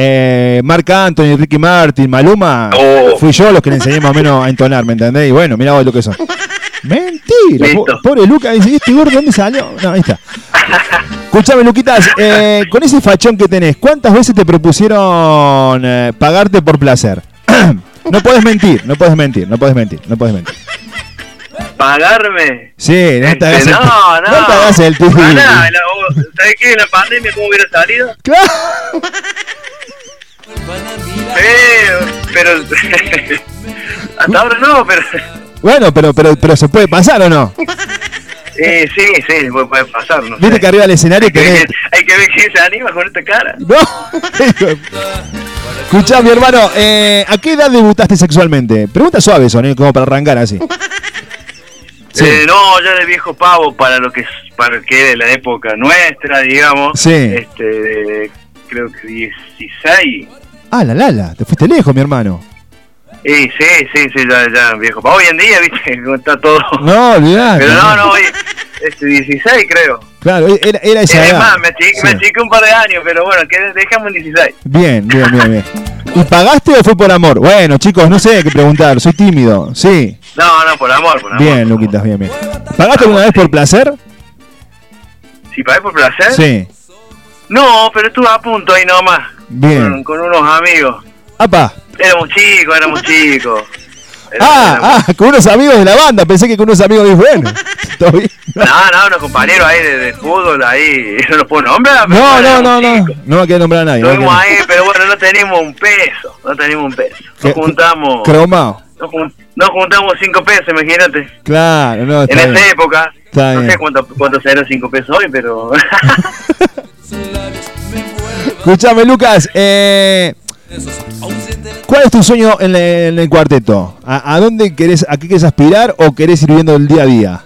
Eh, Marc Anthony, Ricky Martin, Maluma, Oh. fui yo los que le enseñé más o menos a entonar, ¿me entendés? Y bueno, mira vos lo que son. Mentira, po- pobre Lucas, dice, ¿y este gordo dónde salió? No, ahí está. Escuchame, Luquitas, eh, con ese fachón que tenés, ¿cuántas veces te propusieron eh, pagarte por placer? no puedes mentir, no puedes mentir, no puedes mentir, no puedes mentir. pagarme Sí, no te hagas el, no, no. no te hagas el tío. ¿Sabes qué? En la pandemia, ¿cómo hubiera salido? Claro. Pero, pero hasta ahora no, pero Bueno, pero, pero, pero se puede pasar o no? eh, sí, sí, puede, pasar, no Viste sé. que arriba del escenario hay, que tenés. ver, hay que ver quién se anima con esta cara. No. Escuchá, mi hermano, eh, ¿a qué edad debutaste sexualmente? Pregunta suave, son, ¿eh? como para arrancar así. Sí. Eh, no, ya de viejo pavo para lo que es, para que es la época nuestra, digamos. Sí. Este, creo que 16. Ah, la lala, te fuiste lejos, mi hermano. Sí, sí, sí, sí, ya, ya viejo pavo. Hoy en día, viste, está todo. No, olvidate. Pero no, no, hoy, este, 16 creo. Claro, era, era esa es edad. más, me chiqué, Sí. me un par de años, pero bueno, que dejamos en 16. Bien, bien, bien, bien. ¿Y pagaste o fue por amor? Bueno, chicos, no sé qué preguntar, soy tímido. Sí. No, no, por amor, por amor. Bien, Luquitas, bien, bien. ¿Pagaste alguna vez por placer? ¿Si pagué por placer? Sí. No, pero estuve a punto ahí nomás. Bien. con, con unos amigos. ¡Apa! Éramos chicos, éramos chicos. Ah, ah, con unos amigos de la banda. Pensé que con unos amigos de bueno. ¿Todo bien? No, no, unos compañeros ahí de, de fútbol, ahí, no los puedo nombrar. No, no, éramos no, no. No me quiero nombrar a nadie. Estuvimos ahí, pero bueno, no teníamos un peso, no teníamos un peso. Nos juntamos, Cromado. nos, jun- nos juntamos cinco pesos, imagínate. Claro, no, En esa bien. época, Está no bien. sé cuánto, cuánto serán cinco pesos hoy, pero... Escuchame, Lucas. Eh, ¿Cuál es tu sueño en, en el cuarteto? ¿A, a dónde querés, a qué querés aspirar o querés ir viviendo el día a día?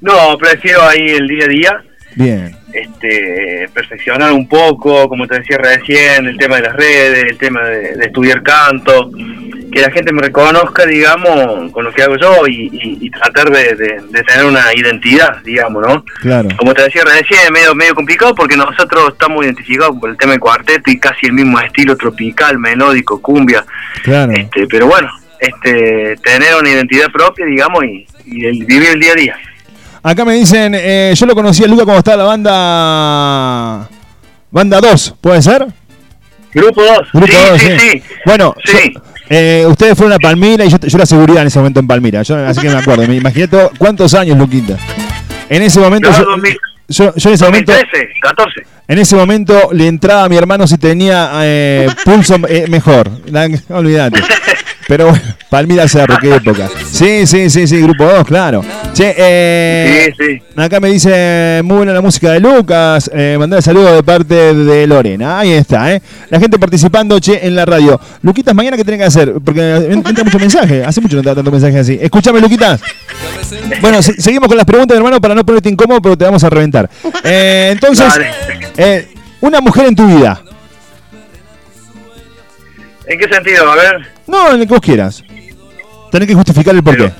no, prefiero ahí el día a día. Bien. este, perfeccionar un poco, como te decía recién, el tema de las redes, el tema de, de estudiar canto, que la gente me reconozca, digamos, con lo que hago yo y, y- y tratar de, de- de tener una identidad, digamos, ¿no? Claro. Como te decía recién, es medio, medio complicado porque nosotros estamos identificados por el tema del cuarteto y casi el mismo estilo tropical, melódico, cumbia, Claro. este, pero bueno, este, tener una identidad propia, digamos, y, y el- vivir el día a día. Acá me dicen, eh, yo lo conocí a Lucas cuando estaba la banda. Banda 2, ¿puede ser? Grupo 2, Grupo sí, 2, sí, sí. Bueno, Sí. yo- eh, ustedes fueron a Palmira y yo, yo era seguridad en ese momento en Palmira. Yo, así que me acuerdo. Me imaginé todo- cuántos años, Luquita. En ese momento. Yo, 2000. yo- yo en ese momento. 2013, 14. En ese momento le entraba a mi hermano si tenía eh, pulso eh, mejor. Olvídate. Pero bueno, Palmira Cerro, qué época. Sí, sí, sí, sí, grupo 2, claro. Che, eh, Sí, sí. acá me dice muy buena la música de Lucas. Eh, mandar saludos de parte de Lorena. Ahí está, ¿eh? La gente participando, che, en la radio. Luquitas, mañana qué tienen que hacer? Porque en- entra mucho mensaje. Hace mucho no te tanto mensaje así. Escúchame, Luquitas. Bueno, se- seguimos con las preguntas, hermano, para no ponerte incómodo, pero te vamos a reventar. Eh, entonces, eh, una mujer en tu vida. ¿En qué sentido? A ver, No, en el que vos quieras. Tenés que justificar el porqué.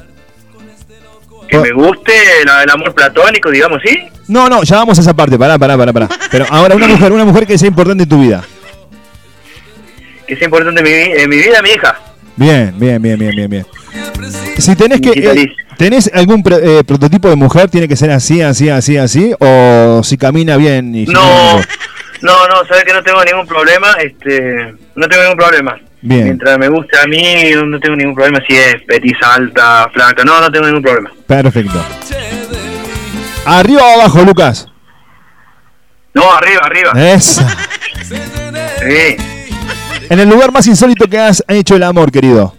que me guste el amor platónico, digamos, ¿sí? No, no, ya vamos a esa parte. Pará, pará, pará, pará. Pero ahora una mujer, una mujer que sea importante en tu vida. Que es importante en mi, en mi vida, mi hija. Bien, bien, bien, bien, bien, bien. Si tenés que. Eh. ¿Tenés algún eh, prototipo de mujer? ¿Tiene que ser así, así, así, así? ¿O si camina bien y No, no, no, sabes que no tengo ningún problema, este, no tengo ningún problema. Bien. Mientras me guste a mí, no, tengo ningún problema si es petiza, alta, flaca, no, no tengo ningún problema. Perfecto. ¿Arriba o abajo, Lucas? No, arriba, arriba. Esa. Sí. En el lugar más insólito que has hecho el amor, querido.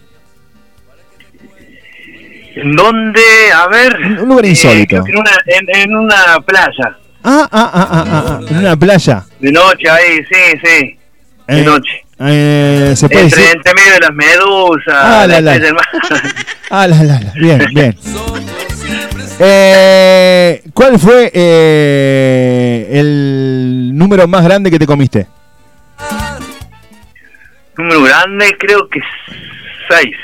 ¿En dónde? A ver. Un lugar eh, insólito. en, una, en, en una playa. Ah, ah, ah, ah, ah, ah, en una playa. De noche ahí, sí, sí. De Eh, noche. eh, ¿Se puede Entre, decir? entre medio de las medusas, Ah, la, la la. Ah, la, la, la. Bien, bien. Eh, ¿Cuál fue eh, el número más grande que te comiste? Número grande, creo que seis.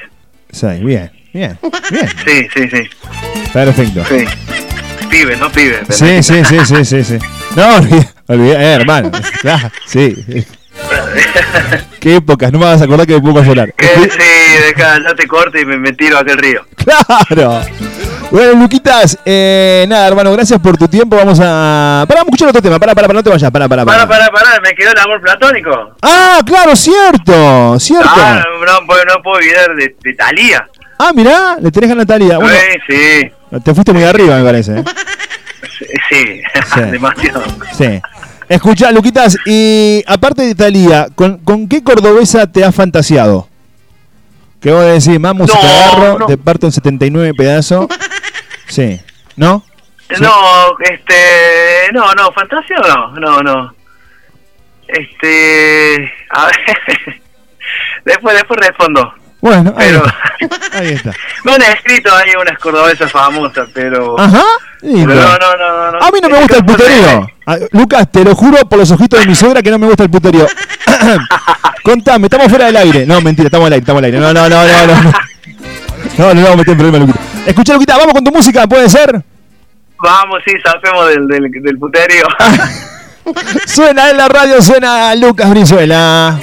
Seis, bien, bien, bien. Sí, sí, sí. Perfecto. sí. Pibe, no pibe. Sí, sí, sí, sí, sí, sí. No, olvida- eh, hermano. Claro, sí. Qué épocas, no me vas a acordar que me pongo a llorar. Que sí, deja, no te corte y me, me tiro a aquel río. Claro. Bueno, Luquitas, eh, nada, hermano, gracias por tu tiempo. Vamos a. Pará, escuchar otro tema. Pará, pará, pará, no te vayas. Pará, pará, Para, pará. para, para, me quedó el amor platónico. Ah, claro, cierto, cierto. Ah, no, puedo- no puedo olvidar de, de Talía. Ah, mirá, le tenés a Natalia. Bueno, Sí, sí, te fuiste muy arriba, me parece. ¿eh? sí, sí, demasiado. Sí. Escuchá, Luquitas, y aparte de Talía, ¿con, con qué cordobesa te has fantaseado? Que vos decís, mamu, si te No, agarro, no. te parto en 79 pedazos. Sí. ¿No? No, este, no, no, fantasía no, no, no. Este, a ver, después, después respondo. Bueno, ahí, Pero- está. ahí está. Me han escrito ahí unas cordobesas famosas, pero... Ajá. pero no, no, no, no, no. A mí no me gusta el puterío. Ah, Lucas, te lo juro por los ojitos de mi suegra que no me gusta el puterío. Contame, estamos fuera del aire. No, mentira, estamos al aire, estamos al aire. No, no, no, no, no. No, no, no vamos a meter en problema, Luquita. Escucha, Luquita, vamos con tu música, ¿puede ser? Vamos, sí, salpemos del, del, del puterío. Suena en la radio, suena Lucas Brizuela.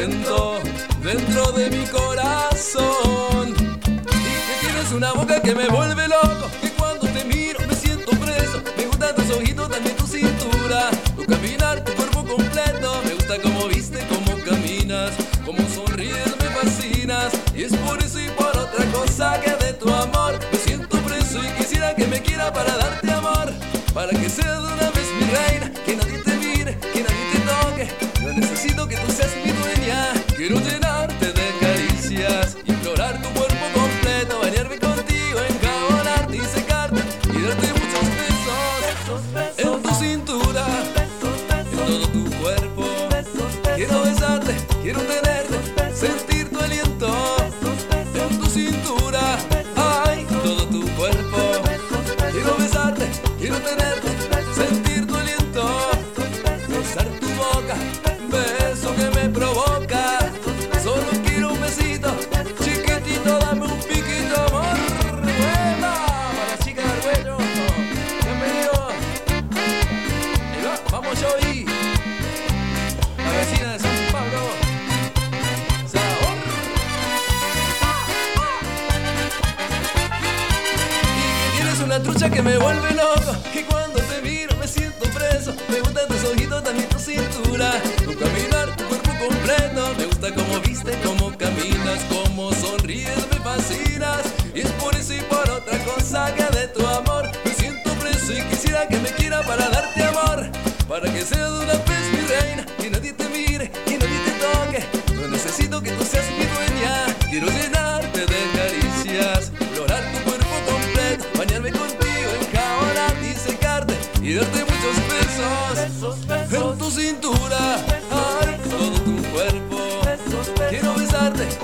Siento dentro de mi corazón. Y que tienes una boca que me vuelve loco. Que cuando te miro me siento preso. Me gustan tus ojitos, también tu cintura. Tu caminar, tu cuerpo completo. Me gusta cómo viste, cómo caminas. Cómo sonríes, me fascinas. Y es por eso y por otra cosa que de tu amor me siento preso. Y quisiera que me quiera para darte amor. Para que sea de una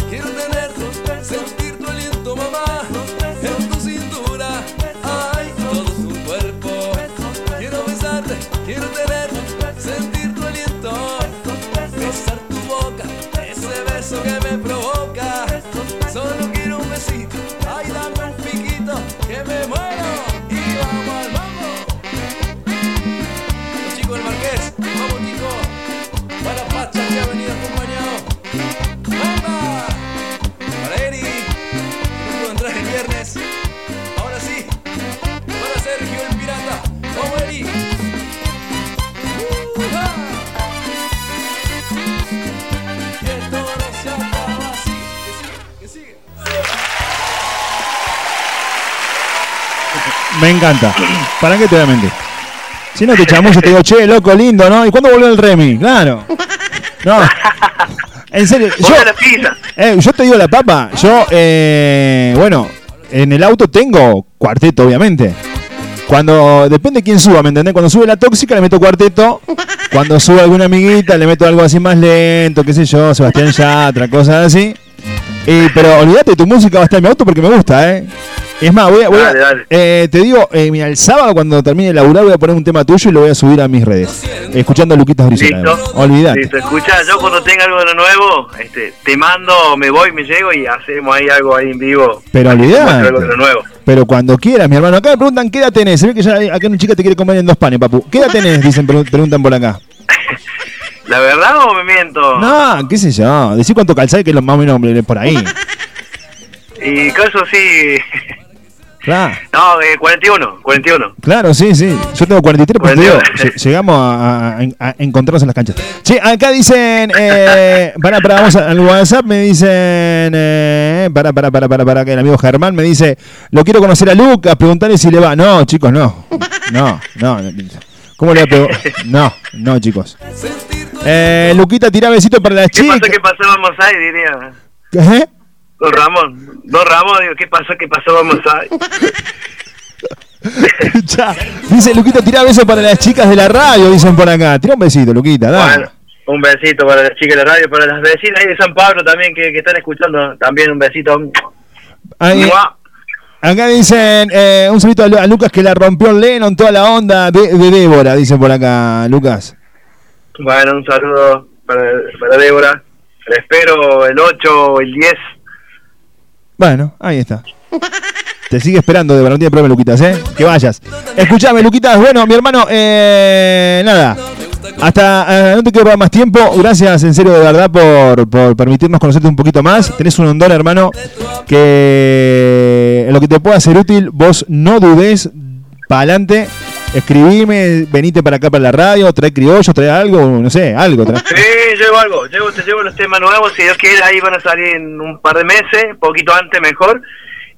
Quiero tenerte. Me encanta. ¿Para qué te voy a mentir? Si no te chamuyo, te digo, che, loco, lindo, ¿no? ¿Y cuándo volvió el Remy? Claro. No. En serio, yo, eh, yo te digo la papa. Yo, eh, bueno, en el auto tengo cuarteto, obviamente. Cuando, depende de quién suba, ¿me entendés? Cuando sube la tóxica le meto cuarteto. Cuando sube alguna amiguita le meto algo así más lento, qué sé yo, Sebastián Yatra, cosas así. Eh, pero olvídate, tu música va a estar en mi auto porque me gusta, ¿eh? Es más, voy a, voy a- Dale, dale. eh, te digo, eh, mira, el sábado cuando termine de laburar voy a poner un tema tuyo y lo voy a subir a mis redes. Escuchando a Luquitas Brizuela. Listo. Olvídate. Listo, escucha, yo cuando tenga algo de lo nuevo, este, te mando, me voy, me llego y hacemos ahí algo ahí en vivo. Pero Te muestro olvídate. algo de lo nuevo. Pero cuando quieras, mi hermano. Acá me preguntan qué edad tenés. Se ve que ya acá una chica te quiere comer en dos panes, papu. ¿Qué edad tenés? Dicen, pregun- preguntan por acá. ¿La verdad o me miento? No, qué sé yo. Decí cuánto calzáis que es lo más o menos por ahí. Y caso sí. Claro. No, eh, 41, 41. Claro, sí, sí. Yo tengo 43, pues te digo, lle- llegamos a, a- a encontrarnos en las canchas. Che, acá dicen, eh, para, para, vamos al WhatsApp, me dicen, eh, para, para, para, para, para, que el amigo Germán me dice, lo quiero conocer a Lucas, preguntarle si le va. No, chicos, no. No, no. ¿Cómo le va a preguntar? No, no, chicos. Eh, Luquita, tira besito para las ¿Qué chicas. pasó? Vamos ahí, diría. ¿Qué? Don Ramón, Don Ramón, digo, ¿qué pasó? ¿Qué pasó? Vamos ahí. Ya. Dice Luquita, tira besos para las chicas de la radio, dicen por acá. Tira un besito, Luquita, dale. Bueno, un besito para las chicas de la radio, para las vecinas ahí de San Pablo también que, que están escuchando. También un besito. Ahí- acá dicen eh, un saludo a, Lu- a Lucas que la rompió Lennon, toda la onda de, de Débora, dicen por acá, Lucas. Bueno, un saludo para, para Débora. La espero el 8 o el 10. Bueno, ahí está. Te sigue esperando de tiene problema, Luquitas, ¿eh? Que vayas. Escuchame, Luquitas. Bueno, mi hermano, eh, nada. Hasta, eh, no te quiero robar más tiempo. Gracias, en serio, de verdad, por, por permitirnos conocerte un poquito más. Tenés un hondón, hermano, que en lo que te pueda ser útil, vos no dudes, para adelante. Escribime, venite para acá para la radio, trae criollo, trae algo, no sé, algo. trae. Sí, llevo algo, llevo, te llevo los temas nuevos, si Dios quiere, ahí van a salir en un par de meses, poquito antes mejor,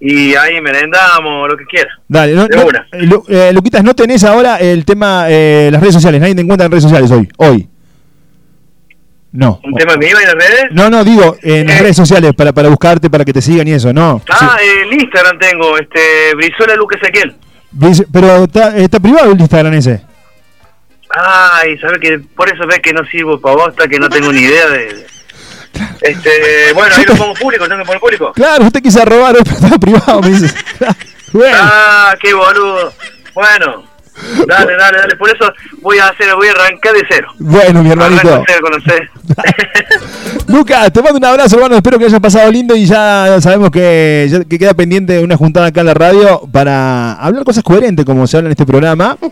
y ahí merendamos, lo que quiera. Dale, no, eh, Lu- eh, Luquitas, no tenés ahora el tema, eh, las redes sociales, nadie te encuentra en redes sociales hoy. Hoy. No. ¿Un tema mío en las redes? No, no, digo, en las redes sociales, para, para buscarte, para que te sigan y eso, no. Ah, el Instagram tengo, este, Brizuela Luque Ezequiel. Pero está, está privado el Instagram ese. Ay, sabes que por eso ves que no sirvo para bosta, que no tengo ni idea de... Este, bueno, ahí lo pongo público, tengo que poner público. Claro, usted quise robar, pero estaba privado, me dice. Bueno. Ah, qué boludo. Bueno, dale, dale, dale. Por eso voy a hacer, voy a arrancar de cero. Bueno, mi hermanito. Arranco de cero, conocés. Lucas, te mando un abrazo, hermano. Espero que hayas pasado lindo y ya sabemos que, ya- que queda pendiente una juntada acá en la radio para hablar cosas coherentes, como se habla en este programa.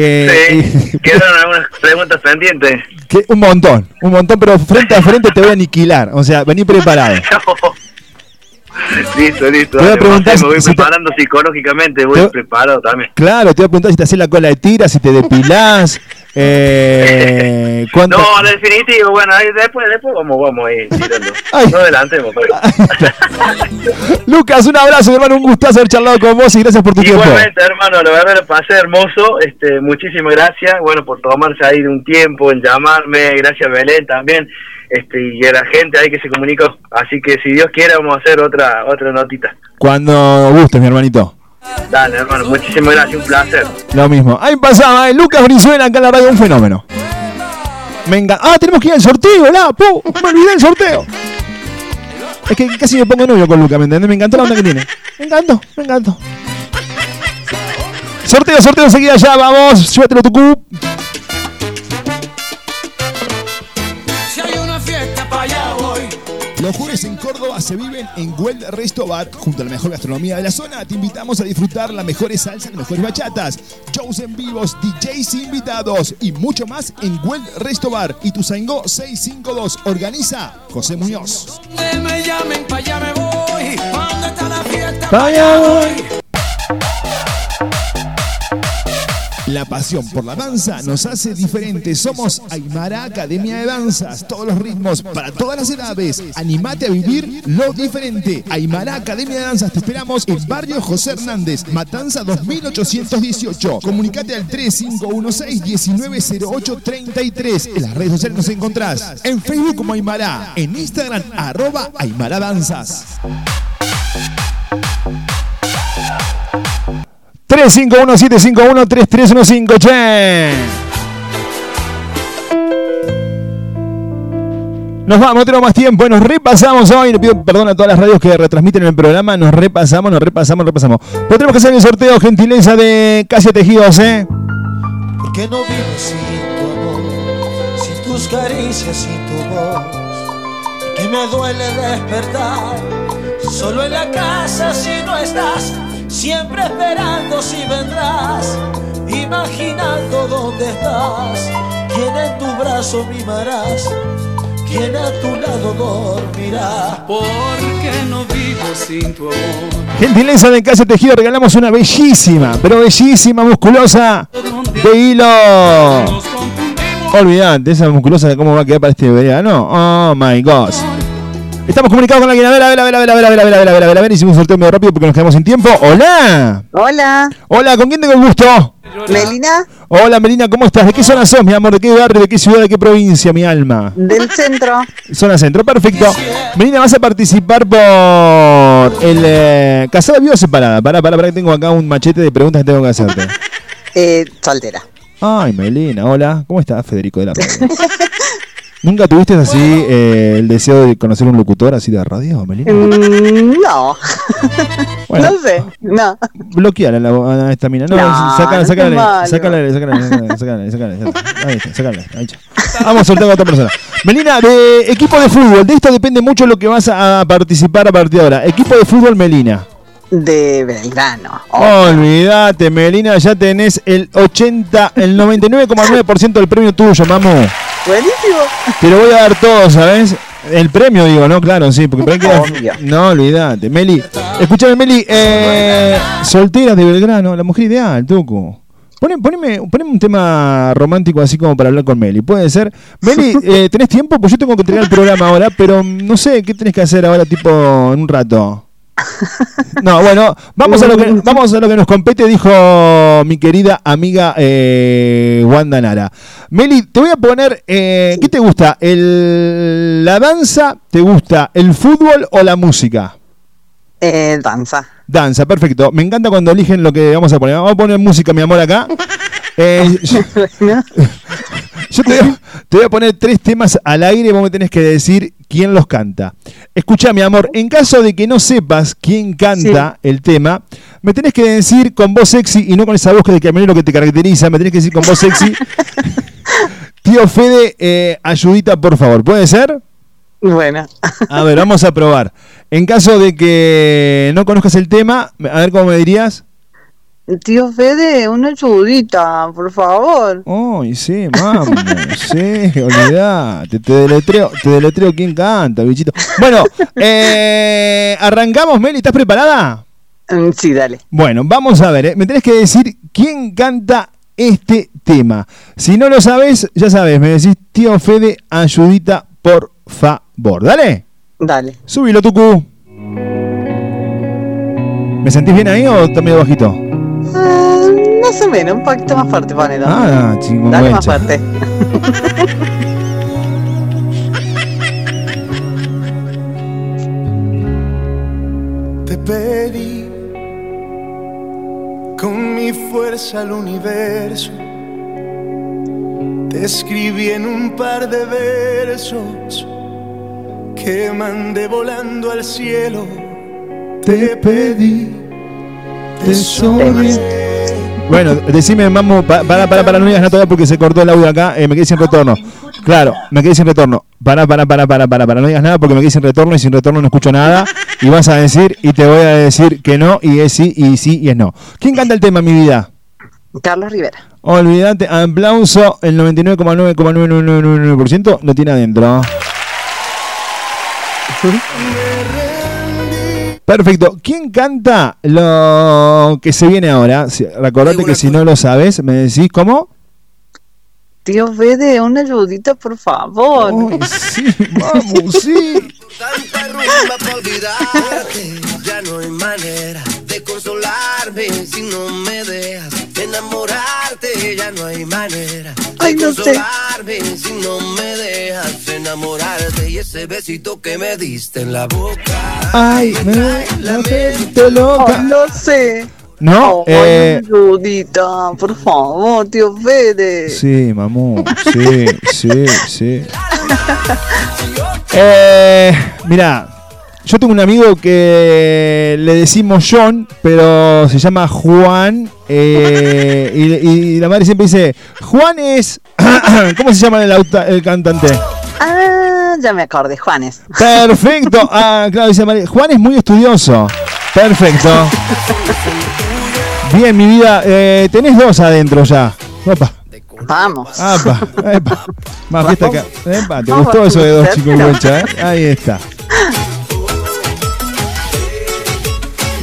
Eh, y- Quedaron algunas preguntas pendientes. que- un montón, un montón, pero frente a frente te voy a aniquilar. O sea, vení preparado. listo, listo. Te voy a preguntar me voy si te- preparando psicológicamente, voy Te- preparado también. Claro, te voy a preguntar si te haces la cola de tira, si te depilás. Eh, cuánto- No, definitivo, bueno, ahí después, después vamos, vamos a ir tirando. No adelantemos, pero... Lucas, un abrazo, hermano. Un gustazo haber charlado con vos y gracias por tu tiempo. Igualmente, hermano, la verdad lo pasé hermoso. Este, muchísimas gracias. Bueno, por tomarse ahí un tiempo en llamarme. Gracias, Belén, también. Este, y a la gente ahí que se comunicó. Así que si Dios quiere, vamos a hacer otra otra notita. Cuando gustes, mi hermanito. Dale, hermano, muchísimas gracias. Un placer. Lo mismo. Ahí pasaba, eh, Lucas Brizuela acá en la radio, un fenómeno. Venga. Ah, tenemos que ir al sorteo, la, pu, me olvidé del sorteo. Es que casi me pongo novio con Lucas, ¿me entendés? Me encantó la onda que tiene. Me encantó, me encantó. Sorteo, sorteo enseguida ya, vamos. Llévatelo tu cup. Los jueves en Córdoba se viven en Well Resto Bar. Junto a la mejor gastronomía de la zona, te invitamos a disfrutar las mejores salsas, las mejores bachatas, shows en vivos, DJs invitados y mucho más en Well Resto Bar. Y tu 652 organiza José Muñoz. Me llamen para allá me voy. ¿Pa' dónde está la fiesta? Pa' allá voy. La pasión por la danza nos hace diferentes. Somos Aymara Academia de Danzas. Todos los ritmos para todas las edades. Animate a vivir lo diferente. Aymara Academia de Danzas. Te esperamos en Barrio José Hernández, Matanza 2818. Comunicate al 3516-190833. En las redes sociales nos encontrás. En Facebook como Aymara. En Instagram, arroba Aymara Danzas. 351-751-3315, che. Nos vamos, no tenemos más tiempo. Nos repasamos hoy. Le pido perdón a todas las radios que retransmiten el programa. Nos repasamos, nos repasamos, nos repasamos. Pero tenemos que hacer el sorteo, gentileza de Casia Tejidos, ¿eh? ¿Por qué no vivo sin tu amor, sin tus caricias y tu voz? Que me duele despertar, solo en la casa si no estás, siempre esperando si vendrás, imaginando dónde estás, quién en tu brazo mimarás, quién a tu lado dormirá. Porque no vivo sin tu amor. Gentileza de Casia Tejidos. Regalamos una bellísima, pero bellísima, musculosa de hilo. Olvidate, esa musculosa de cómo va a quedar para este verano. Oh my god. Estamos comunicados con alguien. A ver, a ver, a ver, a ver, a ver, a ver, a ver, a ver, a ver, a ver, a ver. Hicimos un sorteo medio rápido porque nos quedamos sin tiempo. Hola. Hola, Hola, ¿con quién tengo el gusto? Melina, Hola, Melina, ¿cómo estás? ¿De qué zona sos, mi amor? ¿De qué barrio? ¿De qué ciudad? ¿De qué provincia, mi alma? del centro. Zona centro, perfecto. Melina, vas a participar por el eh, casada viva separada. Pará, pará, pará, que tengo acá un machete de preguntas que tengo que hacerte. Eh, soltera. Ay, Melina, hola. ¿Cómo estás, Federico de la radio? ¿Nunca tuviste así eh, el deseo de conocer un locutor así de radio, Melina? Mm, no. Bueno. no sé, no. Bloqueala la- a esta mina. No, No, sacala, sacala, sacala, sacala, sacala, sacala, Ahí está, sacala, ahí está. Vamos a soltar a otra persona. Melina, de equipo de fútbol, de esto depende mucho lo que vas a participar a partir de ahora. Equipo de fútbol, Melina. de Belgrano. Olvídate, Melina, ya tenés el 80, el 99,9% del premio tuyo, mamu. Buenísimo. Te lo voy a dar todo, ¿sabes? El premio, digo, ¿no? Claro, sí, porque por queda- No, olvídate. Meli, escuchame, Meli, eh, solteras de Belgrano, la mujer ideal, Tuco. Poné- Poneme, poneme un tema romántico así como para hablar con Meli. ¿Puede ser? Meli, eh, ¿tenés tiempo? Pues yo tengo que entregar el programa ahora, pero no sé, ¿qué tenés que hacer ahora, tipo, en un rato? No, bueno, vamos a lo que, vamos a lo que nos compete, dijo mi querida amiga eh, Wanda Nara. Meli, te voy a poner, eh, ¿qué te gusta? El, ¿La danza? ¿Te gusta el fútbol o la música? Eh, danza. Danza, perfecto. Me encanta cuando eligen lo que vamos a poner. Vamos a poner música, mi amor, acá. Eh, yo yo te, voy a- te voy a poner tres temas al aire y vos me tenés que decir quién los canta. Escucha, mi amor, en caso de que no sepas quién canta el tema, me tenés que decir con voz sexy y no con esa voz que de camionero que te caracteriza, me tenés que decir con voz sexy. Tío Fede, eh, ayudita, por favor. ¿Puede ser? Bueno. A ver, vamos a probar. En caso de que no conozcas el tema, a ver cómo me dirías. Tío Fede, una ayudita, por favor. Ay, sí, vamos, sí, olvidate, te deletreo, te deletreo quién canta, bichito. Bueno, eh, arrancamos, Meli, ¿estás preparada? Mm, Sí, dale. Bueno, vamos a ver, eh, me tenés que decir quién canta este tema. Si no lo sabes, ya sabes, me decís, tío Fede, ayudita, por favor. Dale. Dale. Subilo, Tucu. ¿Me sentís bien ahí o está medio bajito? Ah, más o menos, un poquito más fuerte, ponelo. Ah, chingo, Dale más fuerte. Te pedí con mi fuerza al universo. Te escribí en un par de versos que mandé volando al cielo. Te pedí, Bueno, decime, mamo, pa- para, para, para, no digas nada todavía porque se cortó el audio acá, eh, me quedé sin retorno. Claro, me quedé sin retorno. Para, para, para, para, para, para, no digas nada porque me quedé sin retorno y sin retorno no escucho nada. Y vas a decir, y te voy a decir que no, y es sí, y sí, y es no. ¿Quién canta el tema, mi vida? Carlos Rivera. Olvídate, aplauso, el 99,9,999% lo tiene adentro. Perfecto. ¿Quién canta lo que se viene ahora? Si- Recordate que si no lo sabes, me decís cómo. Tío Fede, una ayudita, por favor. sí, vamos, sí. olvidarte. Ya no hay manera de consolarme si no me dejas enamorarte. Ya no hay manera de Ay, no sé. si no me dejas enamorarte. Y ese besito que me diste en la boca. Ay, me la mente loca. no sé. No, Ay, eh, una ayudita, por favor, tío Fede. sí, mamú, sí, sí, sí. Eh, mira, yo tengo un amigo que le decimos John, pero se llama Juan. eh, y, y la madre siempre dice, Juan es... ¿Cómo se llama el, auta- el cantante? Ah, ya me acordé, Juanes. Perfecto. Ah, claro, dice María. Juan es muy estudioso. Perfecto. Bien, mi vida. eh, tenés dos adentro ya. Opa. Vamos. Apa, epa. Más fiesta acá. Epa, ¿te gustó eso de dos chicos concha, eh? Ahí está.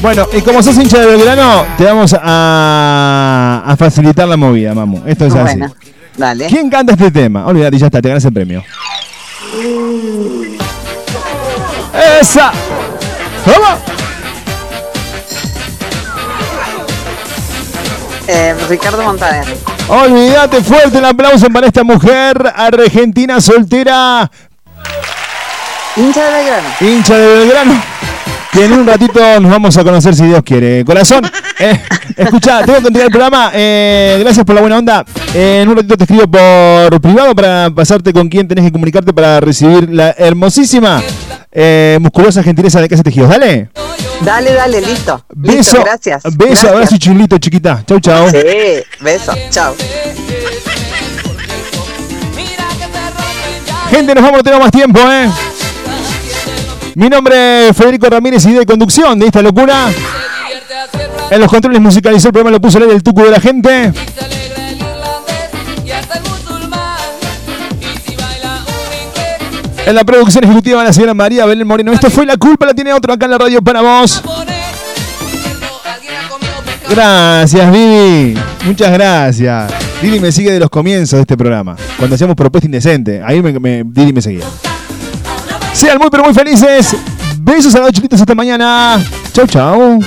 Bueno, y como sos hincha de Belgrano, te vamos a, a facilitar la movida, mamu. Esto es así. Bueno, dale. ¿Quién canta este tema? Olvídate, ya está, te ganas el premio. ¡Esa! ¡Vamos! Eh, Ricardo Montaner. Olvídate, fuerte el aplauso para esta mujer argentina soltera, Hincha de Belgrano. hincha de Belgrano. Que en un ratito nos vamos a conocer si Dios quiere. Corazón, eh, escucha, tengo que entregar el programa. eh, gracias por la buena onda. Eh, en un ratito te escribo por privado para pasarte con quién tenés que comunicarte para recibir la hermosísima, musculosa gentileza de Casa Tejidos. Dale. Dale, dale, listo. Beso, Listo, gracias. beso, Gracias. abrazo y chulito, chiquita. Chau, chau. Sí, beso. Chao. Gente, nos vamos, no tenemos más tiempo, ¿eh? Mi nombre es Federico Ramírez y de conducción de esta locura. En los controles musicalizó el programa, lo puso el del tucu de la gente. En la producción ejecutiva la señora María Belén Moreno. Esto fue La Culpa, la tiene otro acá en la radio para vos. Gracias, Vivi. Muchas gracias. Didi me sigue de los comienzos de este programa. Cuando hacíamos propuesta indecente. Ahí me, me- Didi me seguía. Sean muy pero muy felices. Besos a los chiquitos hasta mañana. Chau, chau.